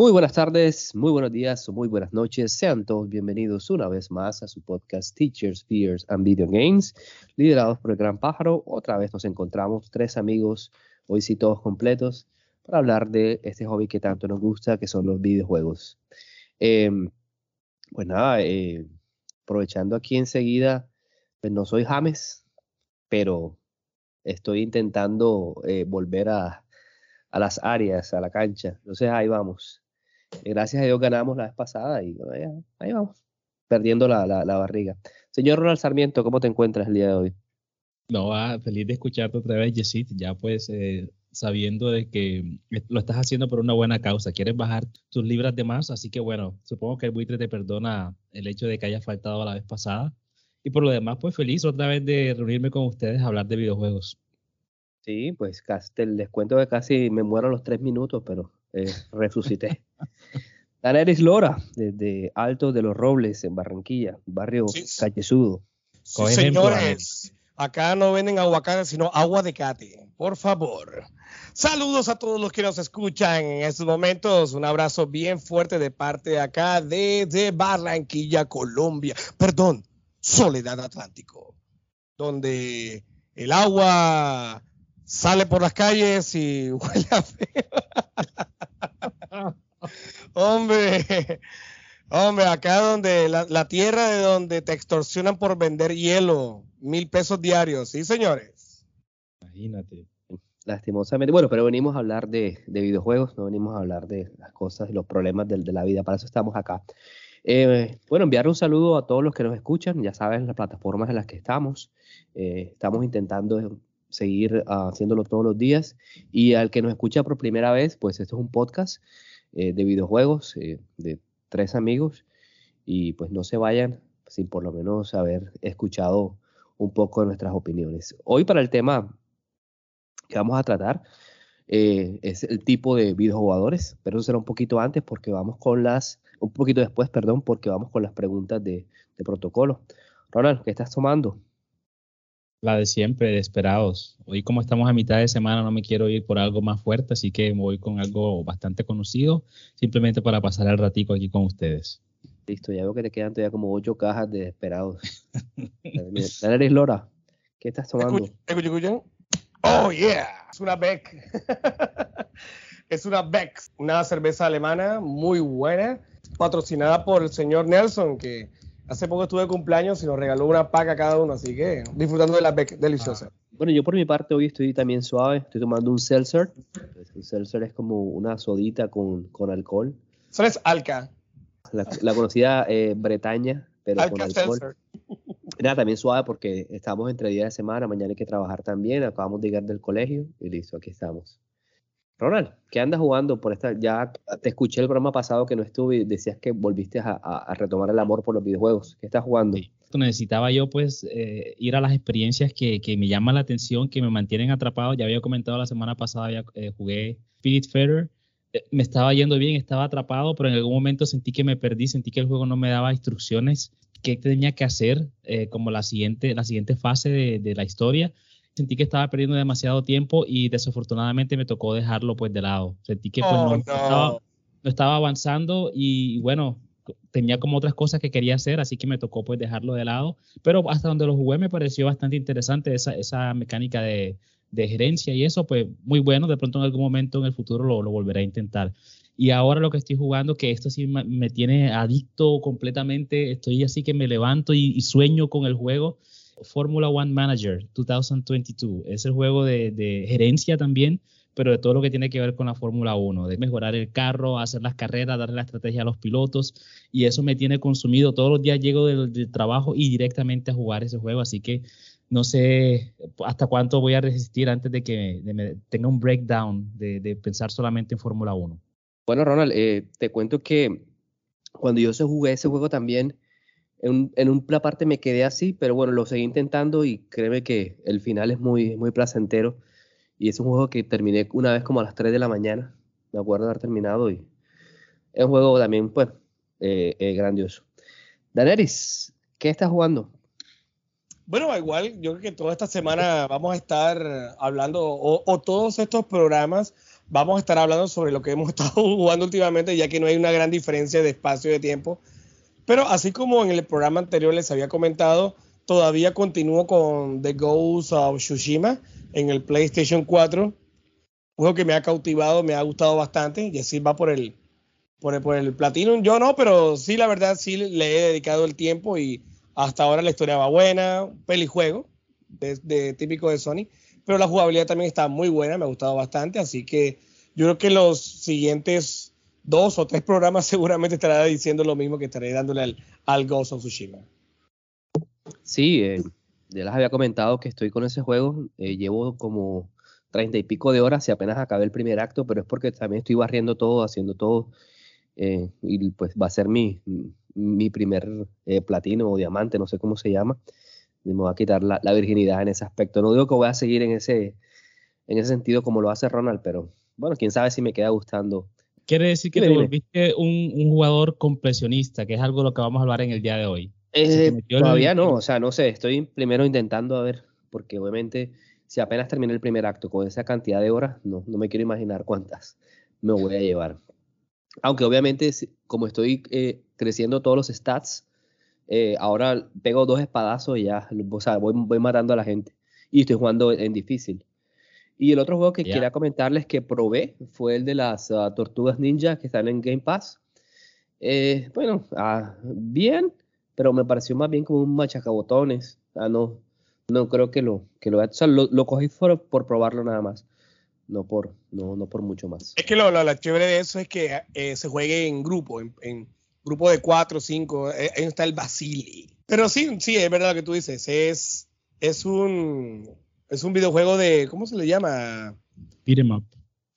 Muy buenas tardes, muy buenos días o muy buenas noches. Sean todos bienvenidos una vez más a su podcast Teachers, Fears and Video Games, liderados por el Gran Pájaro. Otra vez nos encontramos tres amigos, hoy sí todos completos, para hablar de este hobby que tanto nos gusta, que son los videojuegos. Em, pues nada, eh, aprovechando aquí enseguida, pues no soy James, pero estoy intentando eh, volver a las áreas, a la cancha. Entonces ahí vamos. Gracias a Dios ganamos la vez pasada y ahí vamos, perdiendo la, la, barriga. Señor Ronald Sarmiento, ¿cómo te encuentras el día de hoy? No, feliz de escucharte otra vez, Yesid, ya pues eh, sabiendo de que lo estás haciendo por una buena causa, quieres bajar tus libras de más, así que bueno, supongo que el buitre te perdona el hecho de que haya faltado la vez pasada. Y por lo demás, pues feliz otra vez de reunirme con ustedes a hablar de videojuegos. Sí, pues les cuento que casi me muero a los tres minutos, pero eh, resucité. Daneris Lora, desde Alto de los Robles, en Barranquilla, barrio Callesudo. señores, acá no venden aguacate, sino agua de cate, por favor. Saludos a todos los que nos escuchan en estos momentos. Un abrazo bien fuerte de parte de acá, desde Barranquilla, Colombia. Perdón, Soledad Atlántico, donde el agua sale por las calles y huele a feo. Hombre, hombre, acá donde la, tierra de donde te extorsionan por vender hielo, mil pesos diarios, ¿sí, señores? Imagínate. Lastimosamente, bueno, pero venimos a hablar de, videojuegos, no venimos a hablar de las cosas y los problemas de, la vida, para eso estamos acá. Eh, bueno, enviar un saludo a todos los que nos escuchan, ya saben las plataformas en las que estamos. Eh, estamos intentando seguir haciéndolo todos los días. Y al que nos escucha por primera vez, pues esto es un podcast eh, de videojuegos eh, de tres amigos. Y pues no se vayan sin por lo menos haber escuchado un poco de nuestras opiniones. Hoy para el tema que vamos a tratar eh, es el tipo de videojugadores, pero eso será un poquito antes porque vamos con las, un poquito después, perdón, porque vamos con las preguntas de, de protocolo. Ronald, ¿qué estás tomando? La de siempre, de esperados. Hoy como estamos a mitad de semana no me quiero ir por algo más fuerte, así que me voy con algo bastante conocido, simplemente para pasar el ratico aquí con ustedes. Listo, ya veo que te quedan todavía como ocho cajas de esperados. Dale, Lora, ¿qué estás tomando? ¿Escuchan? Oh, yeah, es una Beck. es una Beck, una cerveza alemana muy buena, patrocinada por el señor Nelson, que Hace poco estuve de cumpleaños y nos regaló una paca cada uno, así que disfrutando de la deliciosa. Ah. Bueno, yo por mi parte hoy estoy también suave, estoy tomando un seltzer. El seltzer es como una sodita con, con alcohol. Eso es Alca. La, conocida eh, Bretaña, pero con alcohol. Seltzer. Nada, también suave porque estamos entre día de semana, mañana hay que trabajar también, acabamos de llegar del colegio y listo, aquí estamos. Ronald, ¿qué andas jugando por esta? Ya te escuché el programa pasado que no estuve y decías que volviste a, retomar el amor por los videojuegos. ¿Qué estás jugando? Necesitaba yo pues eh, ir a las experiencias que, me llaman la atención, que me mantienen atrapado. Ya había comentado la semana pasada, ya eh, jugué Spirit. Eh, me estaba yendo bien, estaba atrapado, pero en algún momento sentí que me perdí, sentí que el juego no me daba instrucciones qué tenía que hacer como la siguiente, la siguiente fase de la historia sentí que estaba perdiendo demasiado tiempo y desafortunadamente me tocó dejarlo pues de lado. Sentí que pues, oh, no, Estaba, avanzando y bueno, tenía como otras cosas que quería hacer, así que me tocó pues dejarlo de lado. Pero hasta donde lo jugué me pareció bastante interesante esa, esa mecánica de, de gerencia y eso, pues muy bueno. De pronto en algún momento en el futuro lo, lo volveré a intentar. Y ahora lo que estoy jugando, que esto sí me, tiene adicto completamente, estoy así que me levanto y sueño con el juego Formula One Manager 2022. Es el juego de, gerencia también, pero de todo lo que tiene que ver con la Fórmula 1, de mejorar el carro, hacer las carreras, darle la estrategia a los pilotos. Y eso me tiene consumido. Todos los días llego del, trabajo y directamente a jugar ese juego. Así que no sé hasta cuánto voy a resistir antes de que me tenga un breakdown de, pensar solamente en Fórmula 1. Bueno, Ronald, eh, te cuento que cuando yo se jugué ese juego también, en, en una parte me quedé así, pero bueno, lo seguí intentando y créeme que el final es muy, muy placentero. Y es un juego que terminé una vez como a las 3 de la mañana. Me acuerdo de haber terminado y es un juego también, pues, eh, eh, grandioso. Daneris, ¿qué estás jugando? Bueno, igual, yo creo que toda esta semana vamos a estar hablando, o, todos estos programas, vamos a estar hablando sobre lo que hemos estado jugando últimamente, ya que no hay una gran diferencia de espacio y de tiempo. Pero así como en el programa anterior les había comentado, todavía continúo con The Ghost of Tsushima en el PlayStation 4. Un juego que me ha cautivado, me ha gustado bastante, y así va por el, por el, por Platinum. Yo no, pero sí, la verdad, sí le he dedicado el tiempo y hasta ahora la historia va buena, pelijuego, de, de, típico de Sony, pero la jugabilidad también está muy buena, me ha gustado bastante, así que yo creo que los siguientes dos o tres programas seguramente estará diciendo lo mismo que estaré dándole al, al Ghost of Tsushima. Sí, eh, ya les había comentado que estoy con ese juego, eh, llevo como treinta y pico de horas y apenas acabé el primer acto, pero es porque también estoy barriendo todo, haciendo todo, eh, y pues va a ser mi, mi primer eh, platino o diamante, no sé cómo se llama. me voy a quitar la, virginidad en ese aspecto. No digo que voy a seguir en ese, en ese sentido como lo hace Ronald, pero bueno, quién sabe si me queda gustando. Quiere decir que te volviste un, un, jugador compresionista, que es algo de lo que vamos a hablar en el día de hoy. Eh, todavía no, o sea, no sé, estoy primero intentando a ver, porque obviamente si apenas terminé el primer acto con esa cantidad de horas, no, no me quiero imaginar cuántas me voy a llevar. Aunque obviamente, como estoy eh, creciendo todos los stats, eh, ahora pego dos espadazos y ya, o sea, voy, voy, matando a la gente. Y estoy jugando en difícil. Y el otro juego que quería comentarles que probé fue el de las uh, Tortugas Ninja que están en Game Pass. Eh, bueno, ah, bien, pero me pareció más bien como un machacabotones. Ah, no, no creo que lo que lo, o sea, lo, lo cogí por, por probarlo nada más no por, no, no por mucho más. Es que lo, lo, chévere de eso es que eh, se juegue en grupo, en, grupo de cuatro, cinco, eh, ahí está el Basili. Pero sí, sí, es verdad lo que tú dices, es, es un es un videojuego de, ¿cómo se le llama? Beat'em up.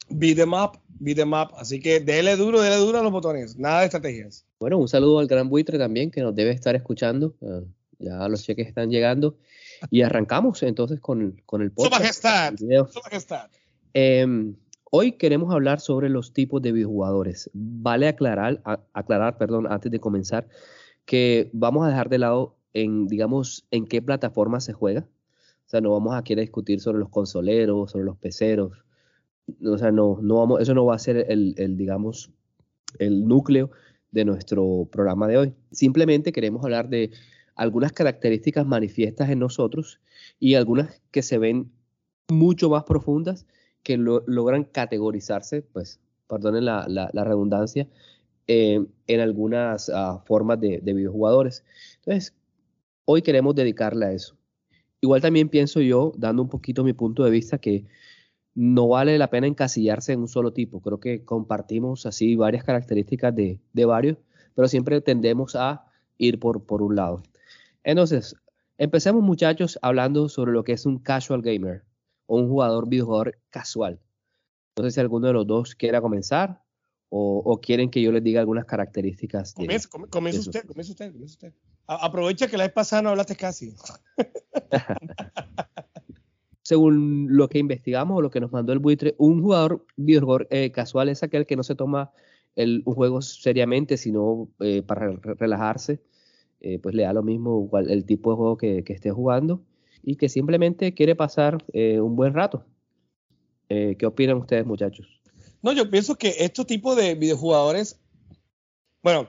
Beat'em up, beat'em up. Así que déle duro, déle duro a los botones, nada de estrategias. Bueno, un saludo al gran buitre también que nos debe estar escuchando. Ah, ya los cheques están llegando. Y arrancamos entonces con, con el podcast. Su majestad, su majestad. Em, hoy queremos hablar sobre los tipos de videojugadores. Vale aclarar, aclarar, perdón, antes de comenzar, que vamos a dejar de lado en, digamos, en qué plataforma se juega. Sea, no vamos a querer discutir sobre los consoleros, sobre los peceros. O sea, no, no vamos, eso no va a ser el, el, digamos, el núcleo de nuestro programa de hoy. Simplemente queremos hablar de algunas características manifiestas en nosotros y algunas que se ven mucho más profundas que logran categorizarse, pues, perdonen la, redundancia, eh, en algunas ah, formas de, de, videojugadores. Entonces, hoy queremos dedicarle a eso. Igual también pienso yo, dando un poquito mi punto de vista, que no vale la pena encasillarse en un solo tipo. Creo que compartimos así varias características de, de varios, pero siempre tendemos a ir por, por un lado. Entonces, empecemos muchachos hablando sobre lo que es un casual gamer o un jugador videojugador casual. No sé si alguno de los dos quiera comenzar o, quieren que yo les diga algunas características. Comienza, usted, comienza usted, comienza usted. Aprovecha que la vez pasada no hablaste casi. Según lo que investigamos o lo que nos mandó el buitre, un jugador videojugador eh, casual es aquel que no se toma el, un juego seriamente, sino eh, para relajarse. Eh, pues le da lo mismo el tipo de juego que, que esté jugando y que simplemente quiere pasar eh, un buen rato. Eh, ¿Qué opinan ustedes, muchachos? No, yo pienso que estos tipos de videojugadores, bueno,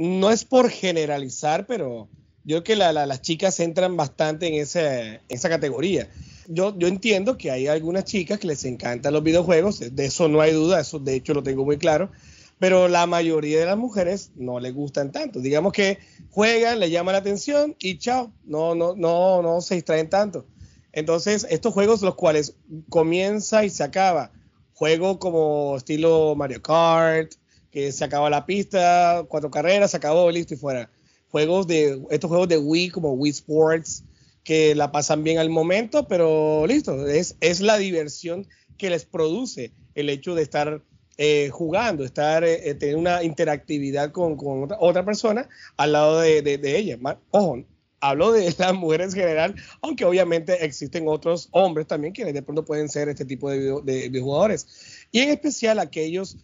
no es por generalizar, pero yo creo que las chicas entran bastante en, ese, esa categoría. Yo, yo entiendo que hay algunas chicas que les encantan los videojuegos, de eso no hay duda, eso de hecho lo tengo muy claro, pero la mayoría de las mujeres no les gustan tanto. Digamos que juegan, le llama la atención y chao, no, no, no, no se distraen tanto. Entonces, estos juegos los cuales comienza y se acaba, juego como estilo Mario Kart, que se acaba la pista, cuatro carreras, se acabó, listo y fuera. Juegos de, estos juegos de Wii como Wii Sports, que la pasan bien al momento, pero listo, es, es la diversión que les produce el hecho de estar eh, jugando, estar, eh, tener una interactividad con, con otra, persona al lado de, de, de ella. Ojo, hablo de las mujeres en general, aunque obviamente existen otros hombres también que de pronto pueden ser este tipo de, video, de videojugadores. Y en especial aquellos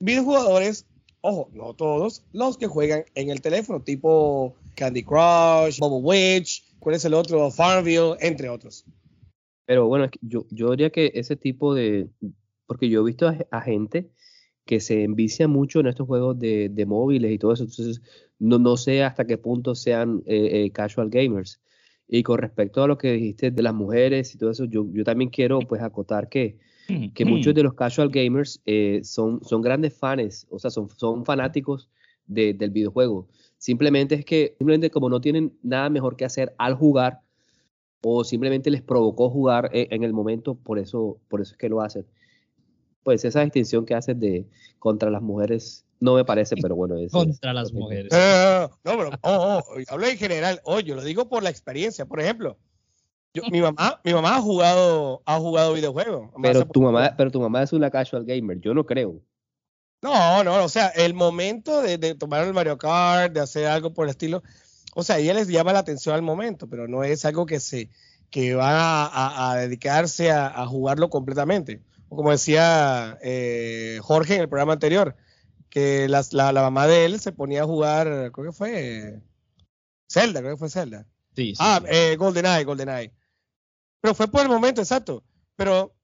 videojugadores, ojo, no todos, los que juegan en el teléfono, tipo Candy Crush, Bubble Witch, ¿cuál es el otro? Farmville, entre otros. Pero bueno, yo, yo diría que ese tipo de, porque yo he visto a, a gente que se envicia mucho en estos juegos de, de, móviles y todo eso. Entonces, no, no sé hasta qué punto sean eh, eh, casual gamers. Y con respecto a lo que dijiste de las mujeres y todo eso, yo, yo también quiero pues acotar que, que muchos de los casual gamers eh, son, son grandes fans, o sea, son, son fanáticos de, del videojuego. Simplemente es que, simplemente como no tienen nada mejor que hacer al jugar, o simplemente les provocó jugar en, en el momento, por eso, por eso es que lo hacen pues esa distinción que haces de contra las mujeres no me parece, pero bueno. Es, contra las mujeres. no, pero oh, oh, hablo en general. Oye, yo lo digo por la experiencia. Por ejemplo, yo, mi mamá, mi mamá ha jugado, ha jugado videojuegos. Pero tu mamá, pero tu mamá es una casual gamer. Yo no creo. No, no, o sea, el momento de, de tomar el Mario Kart, de hacer algo por el estilo, o sea, ella les llama la atención al momento, pero no es algo que se que va a, a, a dedicarse a, a jugarlo completamente como decía eh, Jorge en el programa anterior, que la, la, la, mamá de él se ponía a jugar, creo que fue Zelda, creo que fue Zelda. Sí, sí, ah, sí. Eh, GoldenEye, GoldenEye. Pero fue por el momento exacto. Pero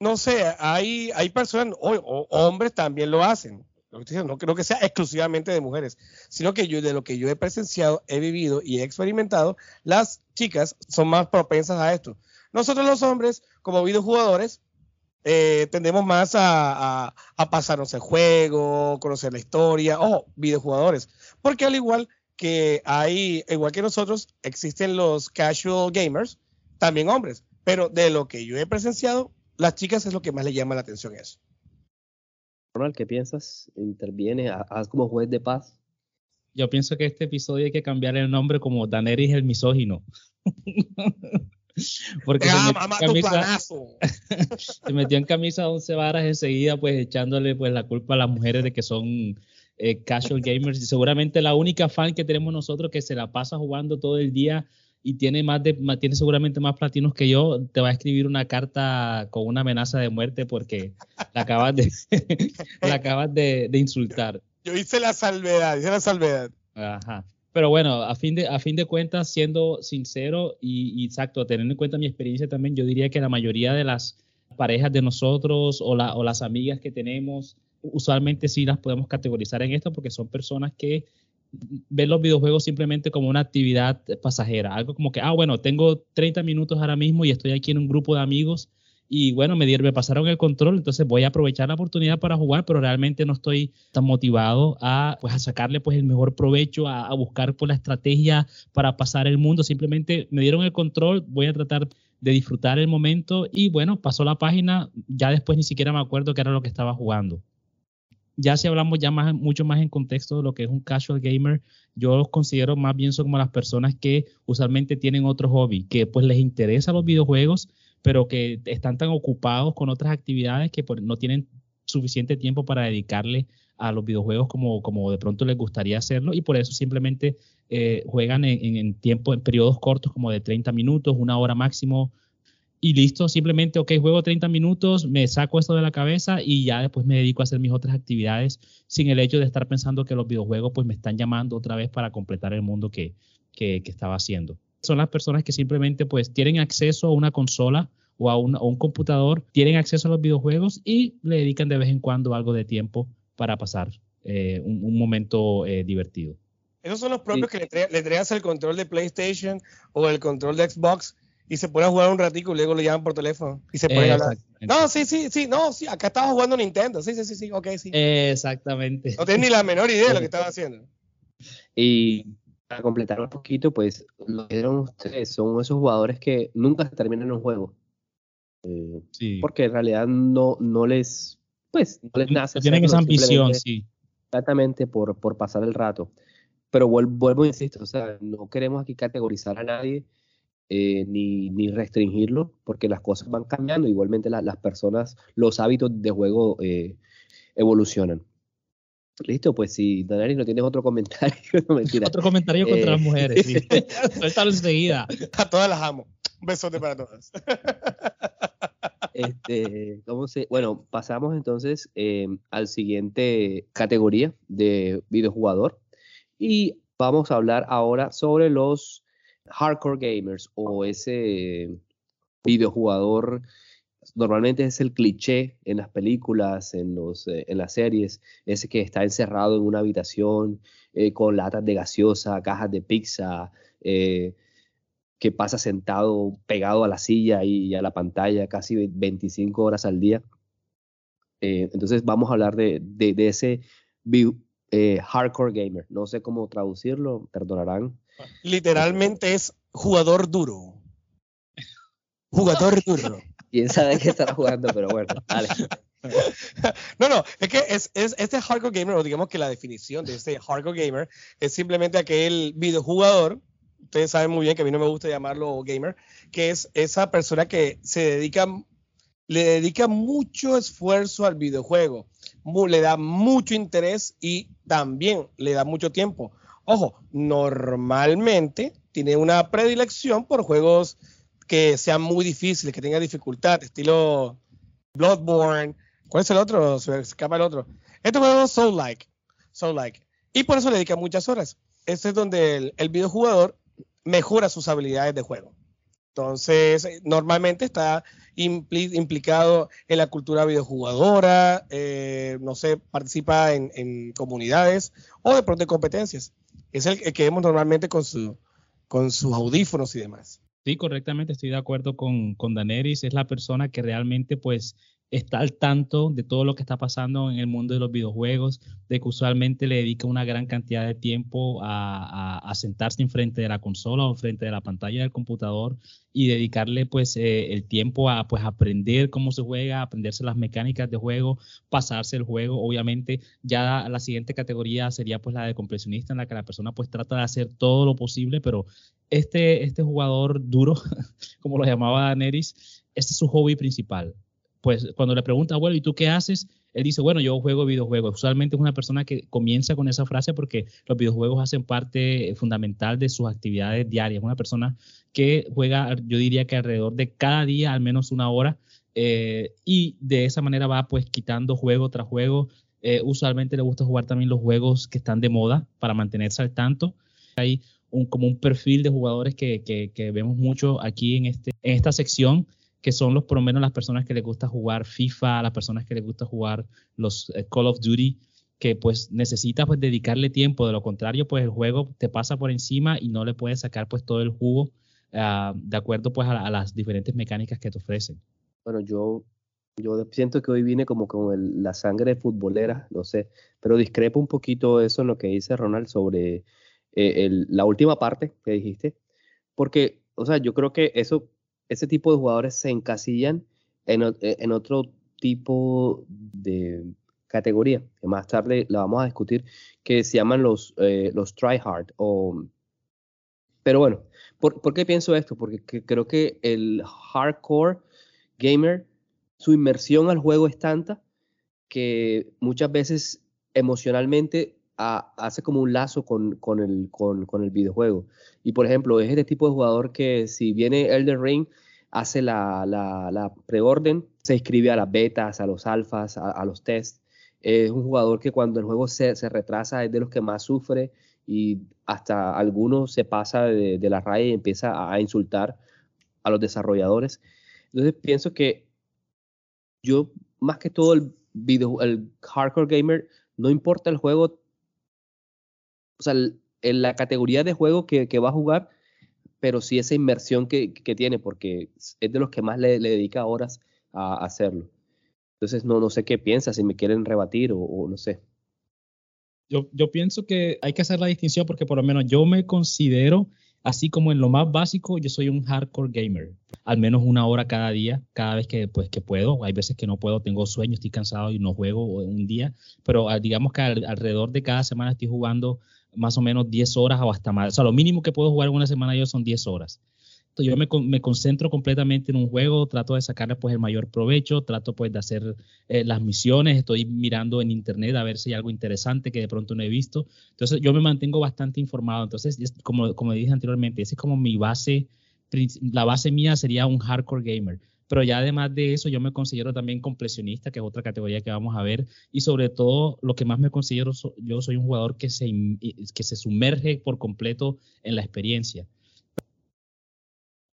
no sé, hay, hay personas, o, hombres también lo hacen. No creo que sea exclusivamente de mujeres, sino que yo de lo que yo he presenciado, he vivido y he experimentado, las chicas son más propensas a esto. Nosotros los hombres, como videojugadores, eh, tendemos más a, a, a, pasarnos el juego, conocer la historia, o videojugadores, porque al igual que hay, igual que nosotros, existen los casual gamers, también hombres, pero de lo que yo he presenciado, las chicas es lo que más le llama la atención eso. Ronald, ¿qué piensas? ¿Interviene? ¿Haz como juez de paz? Yo pienso que este episodio hay que cambiar el nombre como Daenerys el misógino. Porque ah, se, mamá, metió camisa, se metió en camisa a 11 varas enseguida, pues echándole pues la culpa a las mujeres de que son eh, casual gamers. Y seguramente la única fan que tenemos nosotros que se la pasa jugando todo el día y tiene más de tiene seguramente más platinos que yo, te va a escribir una carta con una amenaza de muerte porque la acabas de la acabas de, de insultar. Yo hice la salvedad, hice la salvedad. Ajá. Pero bueno, a fin de, a fin de cuentas, siendo sincero y, y, exacto, teniendo en cuenta mi experiencia también, yo diría que la mayoría de las parejas de nosotros o, la, o las amigas que tenemos, usualmente sí las podemos categorizar en esto porque son personas que ven los videojuegos simplemente como una actividad pasajera, algo como que, ah, bueno, tengo 30 minutos ahora mismo y estoy aquí en un grupo de amigos y bueno, me, dieron, me pasaron el control, entonces voy a aprovechar la oportunidad para jugar, pero realmente no estoy tan motivado a, pues, a sacarle pues, el mejor provecho, a, buscar pues, la estrategia para pasar el mundo. Simplemente me dieron el control, voy a tratar de disfrutar el momento y bueno, pasó la página, ya después ni siquiera me acuerdo qué era lo que estaba jugando. Ya si hablamos ya más, mucho más en contexto de lo que es un casual gamer, yo los considero más bien son como las personas que usualmente tienen otro hobby, que pues les interesa los videojuegos, pero que están tan ocupados con otras actividades que no tienen suficiente tiempo para dedicarle a los videojuegos como, como de pronto les gustaría hacerlo y por eso simplemente eh, juegan en, en, tiempo, en periodos cortos como de 30 minutos, una hora máximo y listo, simplemente, ok, juego 30 minutos, me saco esto de la cabeza y ya después me dedico a hacer mis otras actividades sin el hecho de estar pensando que los videojuegos pues me están llamando otra vez para completar el mundo que, que, que estaba haciendo son las personas que simplemente pues tienen acceso a una consola o a un, a un, computador, tienen acceso a los videojuegos y le dedican de vez en cuando algo de tiempo para pasar eh, un, un, momento eh, divertido. Esos son los propios sí. que le, le entregas el control de PlayStation o el control de Xbox y se pone a jugar un ratico y luego le llaman por teléfono y se pone a hablar. No, sí, sí, sí, no, sí, acá estaba jugando Nintendo. Sí, sí, sí, sí, ok, sí. Exactamente. No tienes ni la menor idea de lo que estaba haciendo. Y para completar un poquito, pues lo que dieron ustedes son esos jugadores que nunca terminan un juego. Eh, sí. Porque en realidad no, no les, pues, no les nace. Tienen esa ambición, sí. Exactamente por, por pasar el rato. Pero vuelvo, vuelvo insisto, o sea, no queremos aquí categorizar a nadie eh, ni, ni, restringirlo, porque las cosas van cambiando. Igualmente la, las personas, los hábitos de juego eh, evolucionan. Listo, pues si Danari no tienes otro comentario, no mentira. Otro comentario contra Eh, las mujeres. Sí. Suéltalo enseguida. A todas las amo. Un besote para todas. Este, ¿cómo se? Bueno, pasamos entonces eh, al siguiente categoría de videojugador y vamos a hablar ahora sobre los hardcore gamers o ese videojugador. Normalmente es el cliché en las películas, en, los, eh, en las series, ese que está encerrado en una habitación eh, con latas de gaseosa, cajas de pizza, eh, que pasa sentado pegado a la silla y, a la pantalla casi 25 horas al día. Entonces vamos a hablar de, de, de ese hardcore gamer. No sé cómo traducirlo, perdonarán. Literalmente es jugador duro. Jugador duro. Quién sabe qué estará jugando, pero bueno, dale. No, no, es que es, es este hardcore gamer, o digamos que la definición de este hardcore gamer es simplemente aquel videojugador, ustedes saben muy bien que a mí no me gusta llamarlo gamer, que es esa persona que se dedica, le dedica mucho esfuerzo al videojuego, le da mucho interés y también le da mucho tiempo. Ojo, normalmente tiene una predilección por juegos que sean muy difíciles, que tengan dificultad, estilo Bloodborne. ¿Cuál es el otro? Se escapa el otro. Este juego es Soul-like. Soul-like. Y por eso le dedica muchas horas. Este es donde el, videojugador mejora sus habilidades de juego. Entonces, normalmente está impli- implicado en la cultura videojugadora, eh, no sé, participa en, en comunidades o de pronto en competencias. Es el, que vemos normalmente con, su, con sus audífonos y demás. Sí, correctamente, estoy de acuerdo con, con Daenerys. Es la persona que realmente pues está al tanto de todo lo que está pasando en el mundo de los videojuegos, de que usualmente le dedica una gran cantidad de tiempo a, a, a sentarse enfrente de la consola o enfrente de la pantalla del computador y dedicarle pues eh, el tiempo a pues aprender cómo se juega, aprenderse las mecánicas de juego, pasarse el juego. Obviamente ya la siguiente categoría sería pues la de completionista en la que la persona pues trata de hacer todo lo posible, pero este, este jugador duro, como lo llamaba Daenerys, este es su hobby principal. Pues cuando le pregunta, bueno, ¿y tú qué haces? Él dice, bueno, yo juego videojuegos. Usualmente es una persona que comienza con esa frase porque los videojuegos hacen parte fundamental de sus actividades diarias. Una persona que juega, yo diría que alrededor de cada día al menos una hora eh, y de esa manera va pues quitando juego tras juego. Eh, usualmente le gusta jugar también los juegos que están de moda para mantenerse al tanto. Hay un, como un perfil de jugadores que, que, que vemos mucho aquí en, este, en esta sección que son los por lo menos las personas que les gusta jugar FIFA, las personas que les gusta jugar los eh, Call of Duty, que pues necesitas pues dedicarle tiempo, de lo contrario pues el juego te pasa por encima y no le puedes sacar pues todo el jugo uh, de acuerdo pues a, las diferentes mecánicas que te ofrecen. Bueno, yo, yo siento que hoy vine como con la sangre futbolera, no sé, pero discrepo un poquito eso en lo que dice Ronald sobre eh, la última parte que dijiste, porque, o sea, yo creo que eso ese tipo de jugadores se encasillan en, en, otro tipo de categoría, que más tarde la vamos a discutir, que se llaman los, eh, los tryhard. Pero bueno, ¿por, ¿por, qué pienso esto? Porque que, creo que el hardcore gamer, su inmersión al juego es tanta que muchas veces emocionalmente hace como un lazo con, con, el, con, el videojuego. Y por ejemplo, es este tipo de jugador que si viene Elder Ring, hace la, la, preorden, se inscribe a las betas, a los alfas, a, a, los tests. Es un jugador que cuando el juego se, se, retrasa es de los que más sufre y hasta algunos se pasa de, de la raya y empieza a, a insultar a los desarrolladores. Entonces pienso que yo, más que todo el, video, el hardcore gamer, no importa el juego, o sea, en la categoría de juego que, va a jugar, pero sí esa inmersión que, tiene, porque es de los que más le, dedica horas a, hacerlo. Entonces, no, no sé qué piensa, si me quieren rebatir o, no sé. Yo, yo, pienso que hay que hacer la distinción porque por lo menos yo me considero, así como en lo más básico, yo soy un hardcore gamer. Al menos una hora cada día, cada vez que, pues, que puedo. Hay veces que no puedo, tengo sueño, estoy cansado y no juego un día, pero digamos que al, alrededor de cada semana estoy jugando más o menos 10 horas o hasta más. O sea, lo mínimo que puedo jugar en una semana yo son 10 horas. yo me, me, concentro completamente en un juego, trato de sacarle pues el mayor provecho, trato pues de hacer eh, las misiones, estoy mirando en internet a ver si hay algo interesante que de pronto no he visto. Entonces yo me mantengo bastante informado. Entonces, como, como dije anteriormente, esa es como mi base, la base mía sería un hardcore gamer. Pero ya además de eso, yo me considero también completionista, que es otra categoría que vamos a ver. Y sobre todo, lo que más me considero, yo soy un jugador que se, que se sumerge por completo en la experiencia.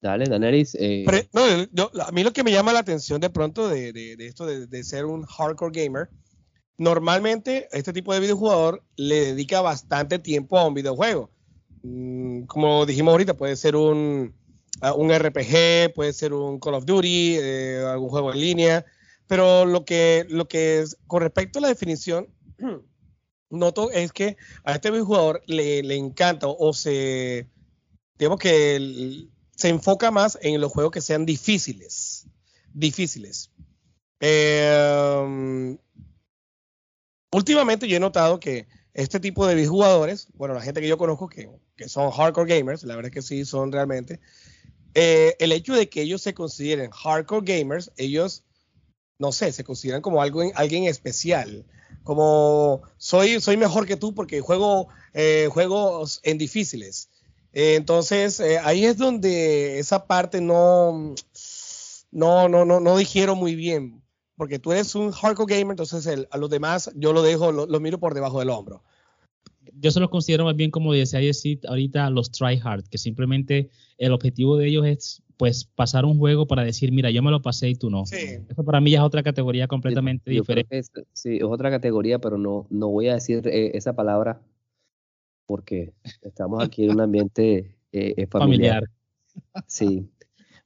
Dale, Daneris. Eh... a mí lo que me llama la atención de pronto de, de, esto de, ser un hardcore gamer, normalmente este tipo de videojugador le dedica bastante tiempo a un videojuego. Mm, como dijimos ahorita, puede ser un, un RPG, puede ser un Call of Duty, eh, algún juego en línea, pero lo que, lo que es, con respecto a la definición, noto es que a este videojugador le, le encanta o se, digamos que se enfoca más en los juegos que sean difíciles, difíciles. Eh, últimamente yo he notado que este tipo de jugadores, bueno, la gente que yo conozco que, que son hardcore gamers, la verdad es que sí son realmente, eh, el hecho de que ellos se consideren hardcore gamers, ellos, no sé, se consideran como algo, alguien especial. Como soy, soy mejor que tú porque juego eh, juegos en difíciles. Eh, entonces, ahí es donde esa parte no, no, no, no, digiero muy bien. Porque tú eres un hardcore gamer, entonces a los demás yo lo dejo, lo, miro por debajo del hombro yo se los considero más bien como decía decir ahorita los try hard, que simplemente el objetivo de ellos es pues pasar un juego para decir, mira, yo me lo pasé y tú no. Eso para mí ya es otra categoría completamente diferente. sí, es otra categoría, pero no, no voy a decir eh, esa palabra porque estamos aquí en un ambiente eh, eh, familiar. Sí.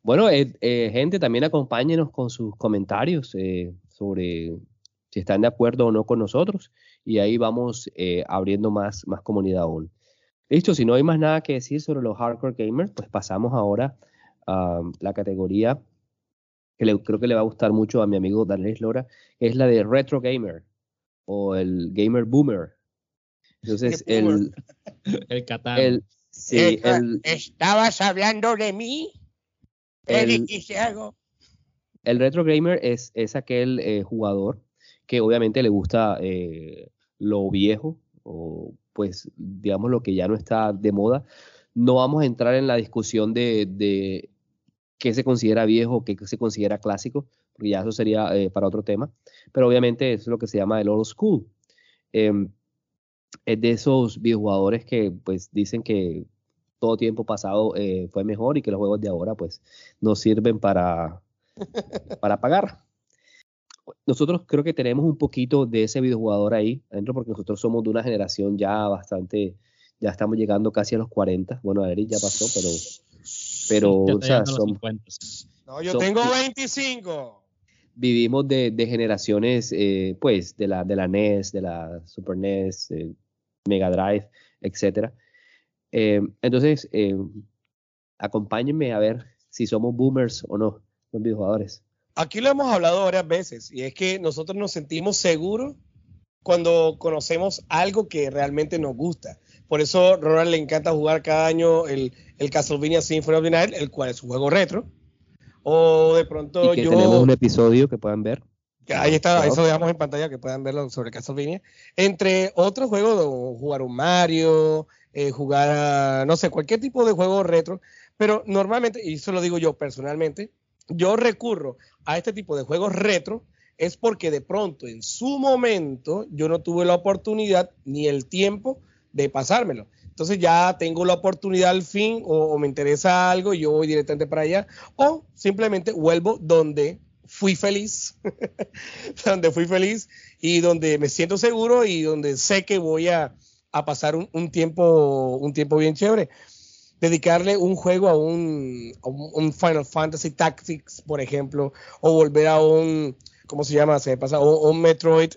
Bueno, gente, también acompáñenos con sus comentarios sobre si están de acuerdo o no con nosotros y ahí vamos abriendo más, más comunidad aún. Listo, si no hay más nada que decir sobre los hardcore gamers, pues pasamos ahora a la categoría que creo que le va a gustar mucho a mi amigo Daniel Lora, que es la de retro gamer o el gamer boomer. Entonces, el, el catán. sí, el, ¿Estabas hablando de mí? El, el retro gamer es, es aquel eh, jugador que obviamente le gusta eh, lo viejo o pues digamos lo que ya no está de moda. No vamos a entrar en la discusión de, qué se considera viejo, qué se considera clásico, porque ya eso sería eh, para otro tema. Pero obviamente eso es lo que se llama el old school. Em, es de esos videojugadores que pues dicen que todo tiempo pasado eh, fue mejor y que los juegos de ahora pues no sirven para, para pagar nosotros creo que tenemos un poquito de ese videojugador ahí adentro porque nosotros somos de una generación ya bastante, ya estamos llegando casi a los 40. Bueno, a Eric ya pasó, pero, pero, o sea, No, yo tengo 25. Vivimos de, de generaciones, eh, pues, de la, de la NES, de la Super NES, Mega Drive, etcétera. Eh, entonces, eh, acompáñenme a ver si somos boomers o no, los videojugadores aquí lo hemos hablado varias veces y es que nosotros nos sentimos seguros cuando conocemos algo que realmente nos gusta. Por eso a Ronald le encanta jugar cada año el, el Castlevania Symphony of the Night, el cual es un juego retro. O de pronto y que tenemos un episodio que puedan ver. Ahí está, eso dejamos en pantalla que puedan verlo sobre Castlevania. Entre otros juegos, jugar un Mario, eh, jugar a, no sé, cualquier tipo de juego retro. Pero normalmente, y eso lo digo yo personalmente, yo recurro a este tipo de juegos retro es porque de pronto en su momento yo no tuve la oportunidad ni el tiempo de pasármelo. Entonces ya tengo la oportunidad al fin o, me interesa algo y yo voy directamente para allá o simplemente vuelvo donde fui feliz, donde fui feliz y donde me siento seguro y donde sé que voy a, pasar un, tiempo, un tiempo bien chévere dedicarle un juego a un, un, Final Fantasy Tactics, por ejemplo, o volver a un, ¿cómo se llama? Se pasa, o un Metroid,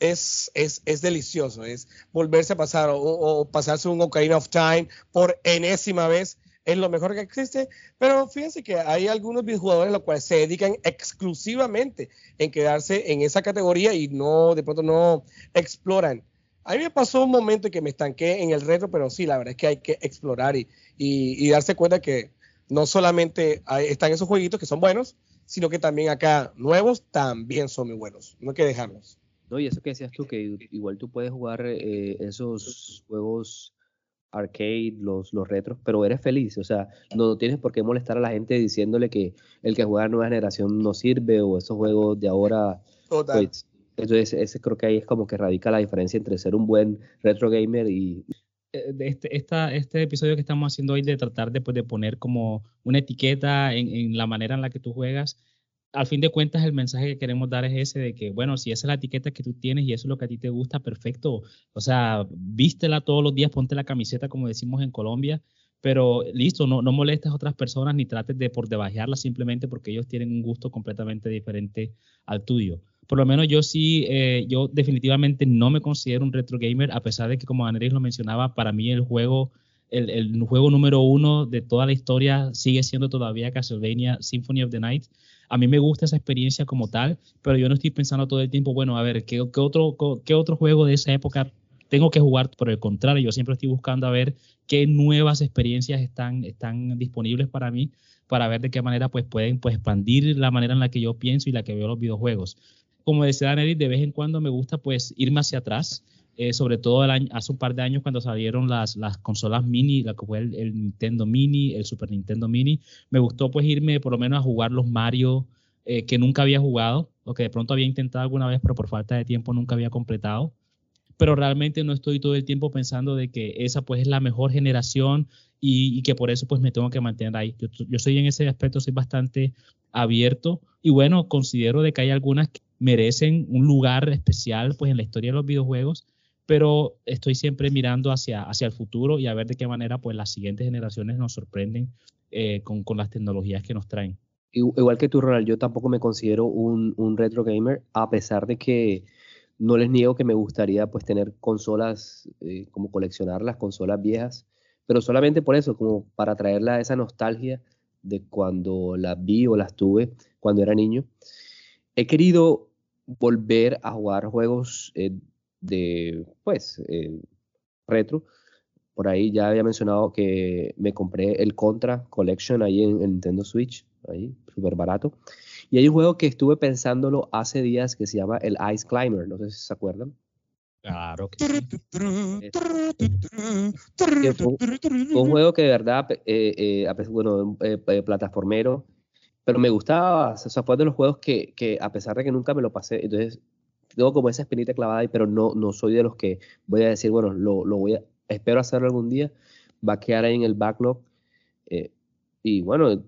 es, es, es, delicioso, es volverse a pasar o, pasarse un Ocarina of Time por enésima vez, es lo mejor que existe, pero fíjense que hay algunos videojugadores los cuales se dedican exclusivamente en quedarse en esa categoría y no, de pronto no exploran a mí me pasó un momento en que me estanqué en el retro, pero sí, la verdad es que hay que explorar y, y, darse cuenta que no solamente están esos jueguitos que son buenos, sino que también acá nuevos también son muy buenos. No hay que dejarlos. No, y eso que decías tú, que igual tú puedes jugar eh, esos juegos arcade, los, los retros, pero eres feliz, o sea, no tienes por qué molestar a la gente diciéndole que el que juega nueva generación no sirve o esos juegos de ahora. Total. Pues, entonces, ese creo que ahí es como que radica la diferencia entre ser un buen retro gamer y, eh, este, esta, este episodio que estamos haciendo hoy de tratar de, pues, de poner como una etiqueta en, en, la manera en la que tú juegas, al fin de cuentas el mensaje que queremos dar es ese de que, bueno, si esa es la etiqueta que tú tienes y eso es lo que a ti te gusta, perfecto. O sea, vístela todos los días, ponte la camiseta como decimos en Colombia, pero listo, no, no molestes a otras personas ni trates de por debajearlas simplemente porque ellos tienen un gusto completamente diferente al tuyo por lo menos yo sí, eh, yo definitivamente no me considero un retro gamer, a pesar de que como Andrés lo mencionaba, para mí el juego, el, el, juego número uno de toda la historia sigue siendo todavía Castlevania Symphony of the Night. A mí me gusta esa experiencia como tal, pero yo no estoy pensando todo el tiempo, bueno, a ver, ¿qué, qué otro, qué otro juego de esa época tengo que jugar? Por el contrario, yo siempre estoy buscando a ver qué nuevas experiencias están, están disponibles para mí para ver de qué manera pues pueden pues expandir la manera en la que yo pienso y la que veo los videojuegos como decía Daniel, de vez en cuando me gusta pues irme hacia atrás, eh, sobre todo hace un par de años cuando salieron las, las consolas mini, la que fue el, Nintendo Mini, el Super Nintendo Mini, me gustó pues irme por lo menos a jugar los Mario eh, que nunca había jugado, o que de pronto había intentado alguna vez, pero por falta de tiempo nunca había completado. Pero realmente no estoy todo el tiempo pensando de que esa pues es la mejor generación y, que por eso pues me tengo que mantener ahí. Yo, yo soy en ese aspecto, soy bastante abierto y bueno, considero de que hay algunas que merecen un lugar especial pues en la historia de los videojuegos, pero estoy siempre mirando hacia, hacia el futuro y a ver de qué manera pues las siguientes generaciones nos sorprenden eh, con, con, las tecnologías que nos traen. Igual que tú, Ronald, yo tampoco me considero un, un, retro gamer, a pesar de que no les niego que me gustaría pues tener consolas, eh, como coleccionar las consolas viejas, pero solamente por eso, como para traerla esa nostalgia de cuando las vi o las tuve cuando era niño. He querido volver a jugar juegos eh, de, pues, eh, retro. Por ahí ya había mencionado que me compré el Contra Collection ahí en, Nintendo Switch, ahí, súper barato. Y hay un juego que estuve pensándolo hace días que se llama el Ice Climber, no sé si se acuerdan. Claro que un juego que de verdad, eh, bueno, plataformero, pero me gustaba, o sea, fue de los juegos que, que, a pesar de que nunca me lo pasé, entonces tengo como esa espinita clavada ahí, pero no, no soy de los que voy a decir, bueno, lo, lo voy a, espero hacerlo algún día, va a quedar ahí en el backlog. Eh, y bueno,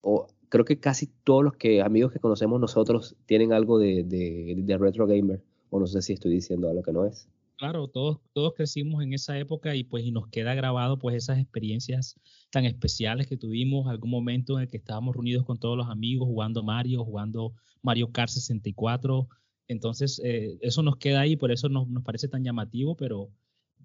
o, creo que casi todos los que, amigos que conocemos nosotros tienen algo de, de, de retro gamer, o no sé si estoy diciendo algo que no es claro, todos, todos crecimos en esa época y pues y nos queda grabado pues esas experiencias tan especiales que tuvimos, algún momento en el que estábamos reunidos con todos los amigos jugando Mario, jugando Mario Kart 64. Entonces, eh, eso nos queda ahí, por eso nos, nos parece tan llamativo, pero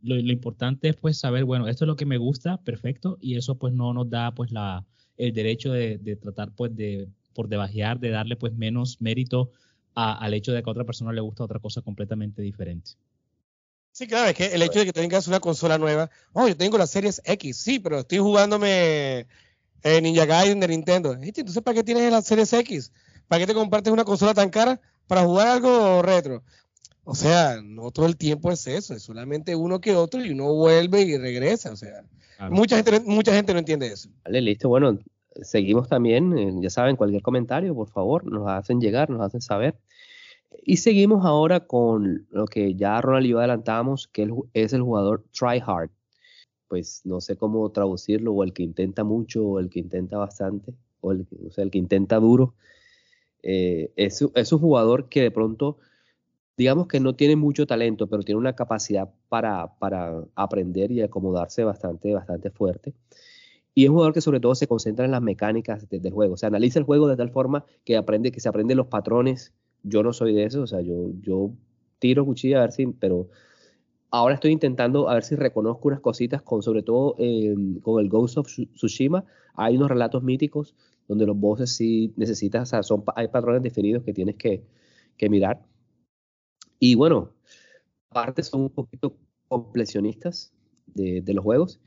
lo, lo, importante es pues saber, bueno, esto es lo que me gusta, perfecto, y eso pues no nos da pues la, el derecho de, tratar pues de, por debajear, de darle pues menos mérito a, al hecho de que a otra persona le gusta otra cosa completamente diferente. Sí, claro, es que el hecho de que tengas una consola nueva, oh, yo tengo la Series X, sí, pero estoy jugándome eh, Ninja Gaiden de Nintendo. Entonces, ¿para qué tienes la Series X? ¿Para qué te compartes una consola tan cara para jugar algo retro? O sea, no todo el tiempo es eso, es solamente uno que otro y uno vuelve y regresa. O sea, mucha, gente, mucha gente no entiende eso. Vale, listo. Bueno, seguimos también. Eh, ya saben, cualquier comentario, por favor, nos hacen llegar, nos hacen saber. Y seguimos ahora con lo que ya Ronald y yo adelantamos, que es el jugador try hard. Pues no sé cómo traducirlo, o el que intenta mucho, o el que intenta bastante, o el, o sea, el que intenta duro. Eh, es, es, un jugador que de pronto, digamos que no tiene mucho talento, pero tiene una capacidad para, para aprender y acomodarse bastante, bastante fuerte. Y es un jugador que sobre todo se concentra en las mecánicas del juego. O sea, analiza el juego de tal forma que aprende, que se aprende los patrones yo no soy de eso, o sea, yo, yo tiro cuchilla a ver si, pero ahora estoy intentando a ver si reconozco unas cositas con, sobre todo con el Ghost of Tsushima, hay unos relatos míticos donde los bosses sí necesitas, o sea, son, hay patrones definidos que tienes que, que mirar. Y bueno, aparte son un poquito completionistas de, los juegos.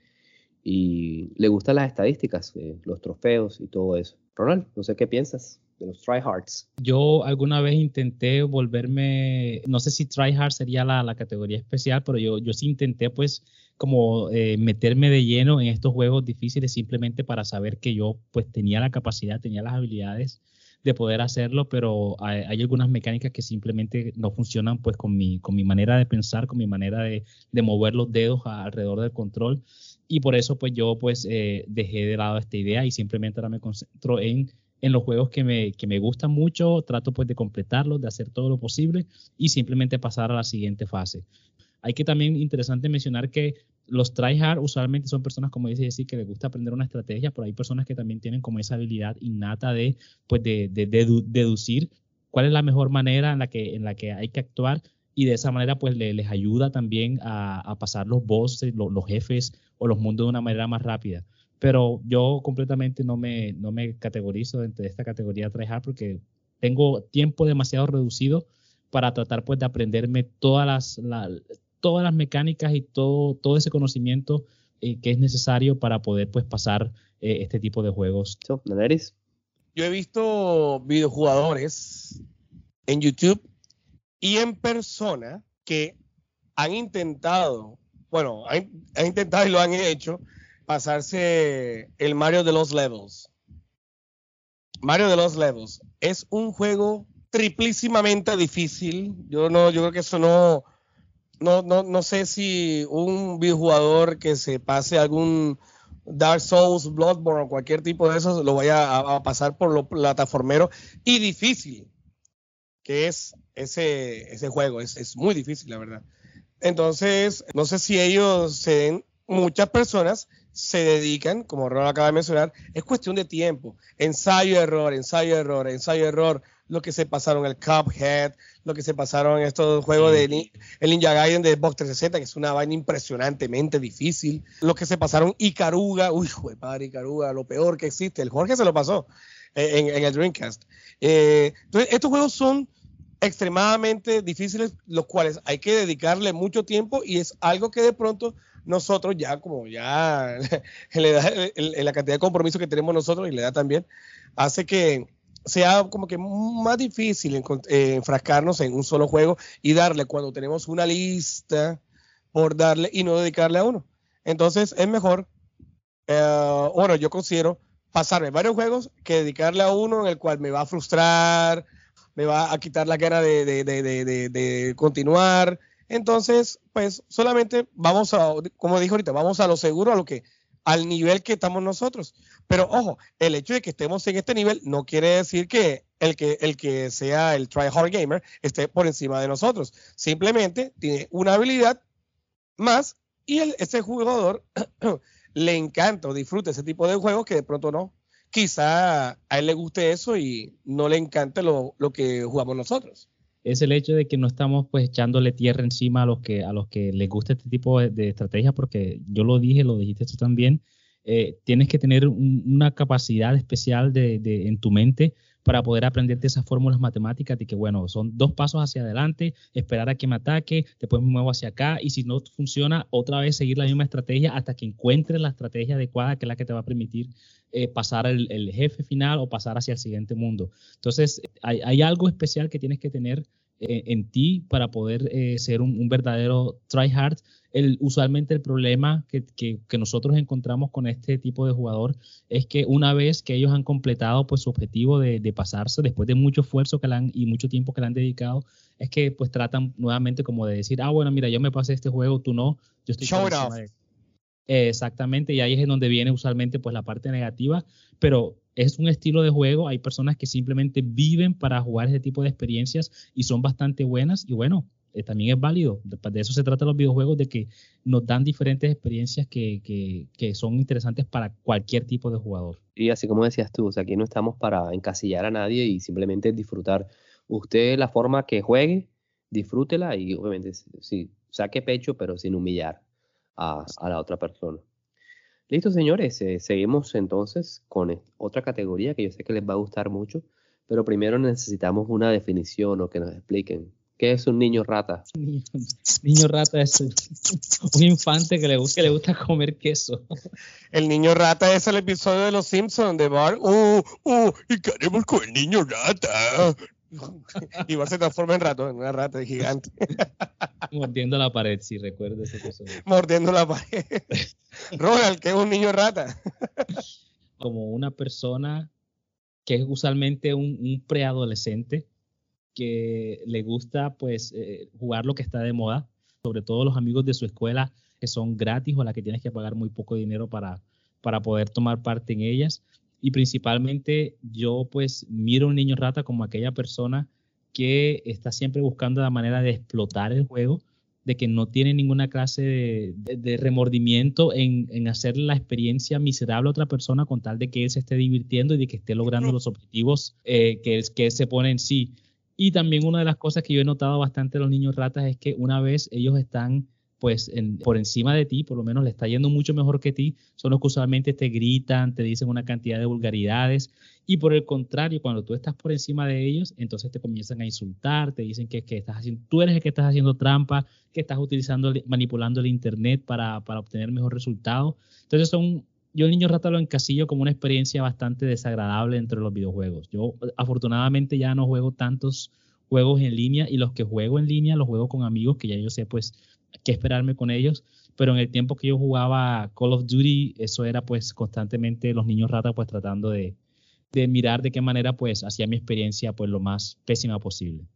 y le gustan las estadísticas, eh, los trofeos y todo eso. Ronald, no sé qué piensas de los tryhards. Yo alguna vez intenté volverme, no sé si tryhard sería la, la categoría especial, pero yo, yo sí intenté pues como eh, meterme de lleno en estos juegos difíciles simplemente para saber que yo pues tenía la capacidad, tenía las habilidades de poder hacerlo, pero hay, algunas mecánicas que simplemente no funcionan pues con mi, con mi manera de pensar, con mi manera de, de mover los dedos alrededor del control y por eso pues yo pues eh, dejé de lado esta idea y simplemente ahora me concentro en, en los juegos que me, que me gustan mucho, trato pues de completarlos, de hacer todo lo posible y simplemente pasar a la siguiente fase. Hay que también interesante mencionar que los tryhard usualmente son personas, como dice decir que les gusta aprender una estrategia, pero hay personas que también tienen como esa habilidad innata de, pues de, deducir cuál es la mejor manera en la que, hay que actuar y de esa manera pues les ayuda también a, pasar los bosses, los jefes o los mundos de una manera más rápida. Pero yo completamente no me, no me categorizo dentro de esta categoría tryhard porque tengo tiempo demasiado reducido para tratar pues de aprenderme todas las, todas las mecánicas y todo, todo ese conocimiento eh, que es necesario para poder pues pasar eh, este tipo de juegos. Yo he visto videojugadores en YouTube y en persona que han intentado, bueno, han, han, intentado y lo han hecho, pasarse el Mario de los Levels. Mario de los Levels es un juego triplísimamente difícil. Yo no, yo creo que eso no, no, no, no sé si un videojugador que se pase algún Dark Souls, Bloodborne o cualquier tipo de esos lo vaya a, pasar por lo plataformero y difícil que es ese, ese juego. Es, es, muy difícil, la verdad. Entonces, no sé si ellos se muchas personas se dedican, como Ron acaba de mencionar, es cuestión de tiempo. Ensayo, error, ensayo, error, ensayo, error. Lo que se pasaron el Cuphead, lo que se pasaron en estos juegos de el Ninja Gaiden de Xbox 360, que es una vaina impresionantemente difícil. Lo que se pasaron Icaruga, uy, padre, Icaruga, lo peor que existe. El Jorge se lo pasó en, el Dreamcast. Eh, entonces, estos juegos son extremadamente difíciles, los cuales hay que dedicarle mucho tiempo y es algo que de pronto nosotros ya como ya la cantidad de compromiso que tenemos nosotros y le da también, hace que sea como que más difícil eh, enfrascarnos en un solo juego y darle cuando tenemos una lista por darle y no dedicarle a uno. Entonces es mejor, eh, bueno, yo considero pasarme varios juegos que dedicarle a uno en el cual me va a frustrar, me va a quitar la gana de, de, de, de continuar. Entonces, pues solamente vamos a, como dijo ahorita, vamos a lo seguro, a lo que, al nivel que estamos nosotros. Pero ojo, el hecho de que estemos en este nivel no quiere decir que el que, el que sea el try hard gamer esté por encima de nosotros. Simplemente tiene una habilidad más y el, ese jugador le encanta o disfruta ese tipo de juegos que de pronto no. Quizá a él le guste eso y no le encante lo, lo que jugamos nosotros es el hecho de que no estamos pues echándole tierra encima a los que a los que les gusta este tipo de, de estrategias porque yo lo dije lo dijiste tú también eh, tienes que tener una capacidad especial de, en tu mente para poder aprenderte esas fórmulas matemáticas de que, bueno, son dos pasos hacia adelante, esperar a que me ataque, después me muevo hacia acá y si no funciona, otra vez seguir la misma estrategia hasta que encuentres la estrategia adecuada que es la que te va a permitir eh, pasar el, jefe final o pasar hacia el siguiente mundo. Entonces, hay, hay algo especial que tienes que tener eh, en ti para poder eh, ser un, un, verdadero tryhard. El, usualmente el problema que, que, que, nosotros encontramos con este tipo de jugador es que una vez que ellos han completado pues, su objetivo de, de pasarse, después de mucho esfuerzo que le han, y mucho tiempo que le han dedicado, es que pues tratan nuevamente como de decir, ah, bueno, mira, yo me pasé este juego, tú no, yo estoy... Show exactamente, y ahí es donde viene usualmente pues la parte negativa, pero es un estilo de juego, hay personas que simplemente viven para jugar ese tipo de experiencias y son bastante buenas y bueno, eh, también es válido. De, eso se trata los videojuegos, de que nos dan diferentes experiencias que, que, que, son interesantes para cualquier tipo de jugador. Y así como decías tú, o sea, aquí no estamos para encasillar a nadie y simplemente disfrutar. Usted la forma que juegue, disfrútela y obviamente sí, saque pecho, pero sin humillar a la otra persona. Listo, señores, eh, seguimos entonces con otra categoría que yo sé que les va a gustar mucho, pero primero necesitamos una definición o que nos expliquen ¿Qué es un niño rata? Niño, niño rata es un, infante que le, gusta, que le gusta comer queso. El niño rata es el episodio de Los Simpsons de Bar. ¡Oh, oh! ¿Y qué haremos con el niño rata? Bart se transforma en rato, en una rata gigante. Mordiendo la pared, si recuerdo ese episodio. Mordiendo la pared. Ronald, ¿qué es un niño rata? Como una persona que es usualmente un, un preadolescente que le gusta pues eh, jugar lo que está de moda, sobre todo los amigos de su escuela que son gratis o a la que tienes que pagar muy poco dinero para, para poder tomar parte en ellas. Y principalmente yo pues miro a un niño rata como aquella persona que está siempre buscando la manera de explotar el juego, de que no tiene ninguna clase de, de, de remordimiento en, en, hacer la experiencia miserable a otra persona con tal de que él se esté divirtiendo y de que esté logrando los objetivos eh, que, él, que él se pone en sí. Y también una de las cosas que yo he notado bastante de los niños ratas es que una vez ellos están pues por encima de ti, por lo menos le está yendo mucho mejor que ti, son los que usualmente te gritan, te dicen una cantidad de vulgaridades y por el contrario, cuando tú estás por encima de ellos, entonces te comienzan a insultar, te dicen que, que estás haciendo, tú eres el que estás haciendo trampa, que estás utilizando, manipulando el internet para, para obtener mejor resultado. Entonces son, yo el niño rata lo encasillo como una experiencia bastante desagradable entre los videojuegos. Yo afortunadamente ya no juego tantos juegos en línea y los que juego en línea los juego con amigos que ya yo sé pues qué esperarme con ellos, pero en el tiempo que yo jugaba Call of Duty, eso era pues constantemente los niños ratas pues tratando de, de mirar de qué manera pues hacía mi experiencia pues lo más pésima posible.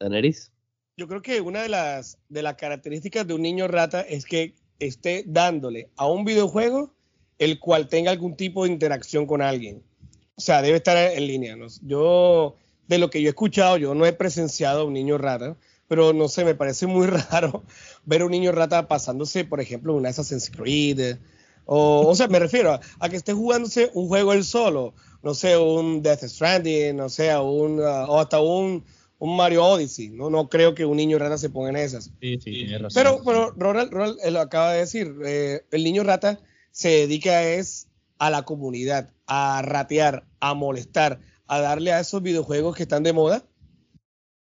Daneris. Yo creo que una de las, de las características de un niño rata es que esté dándole a un videojuego el cual tenga algún tipo de interacción con alguien. O sea, debe estar en línea. ¿no? Yo, de lo que yo he escuchado, yo no he presenciado a un niño rata, pero no sé, me parece muy raro ver a un niño rata pasándose, por ejemplo, una Assassin's Creed. O, o sea, me refiero a, a, que esté jugándose un juego él solo. No sé, un Death Stranding, no sé, un, uh, o hasta un, un Mario Odyssey. No, no creo que un niño rata se ponga en esas. Sí, sí, tiene razón. Pero, pero Ronald, Ronald lo acaba de decir. Eh, el niño rata se dedica es a la comunidad, a ratear, a molestar, a darle a esos videojuegos que están de moda.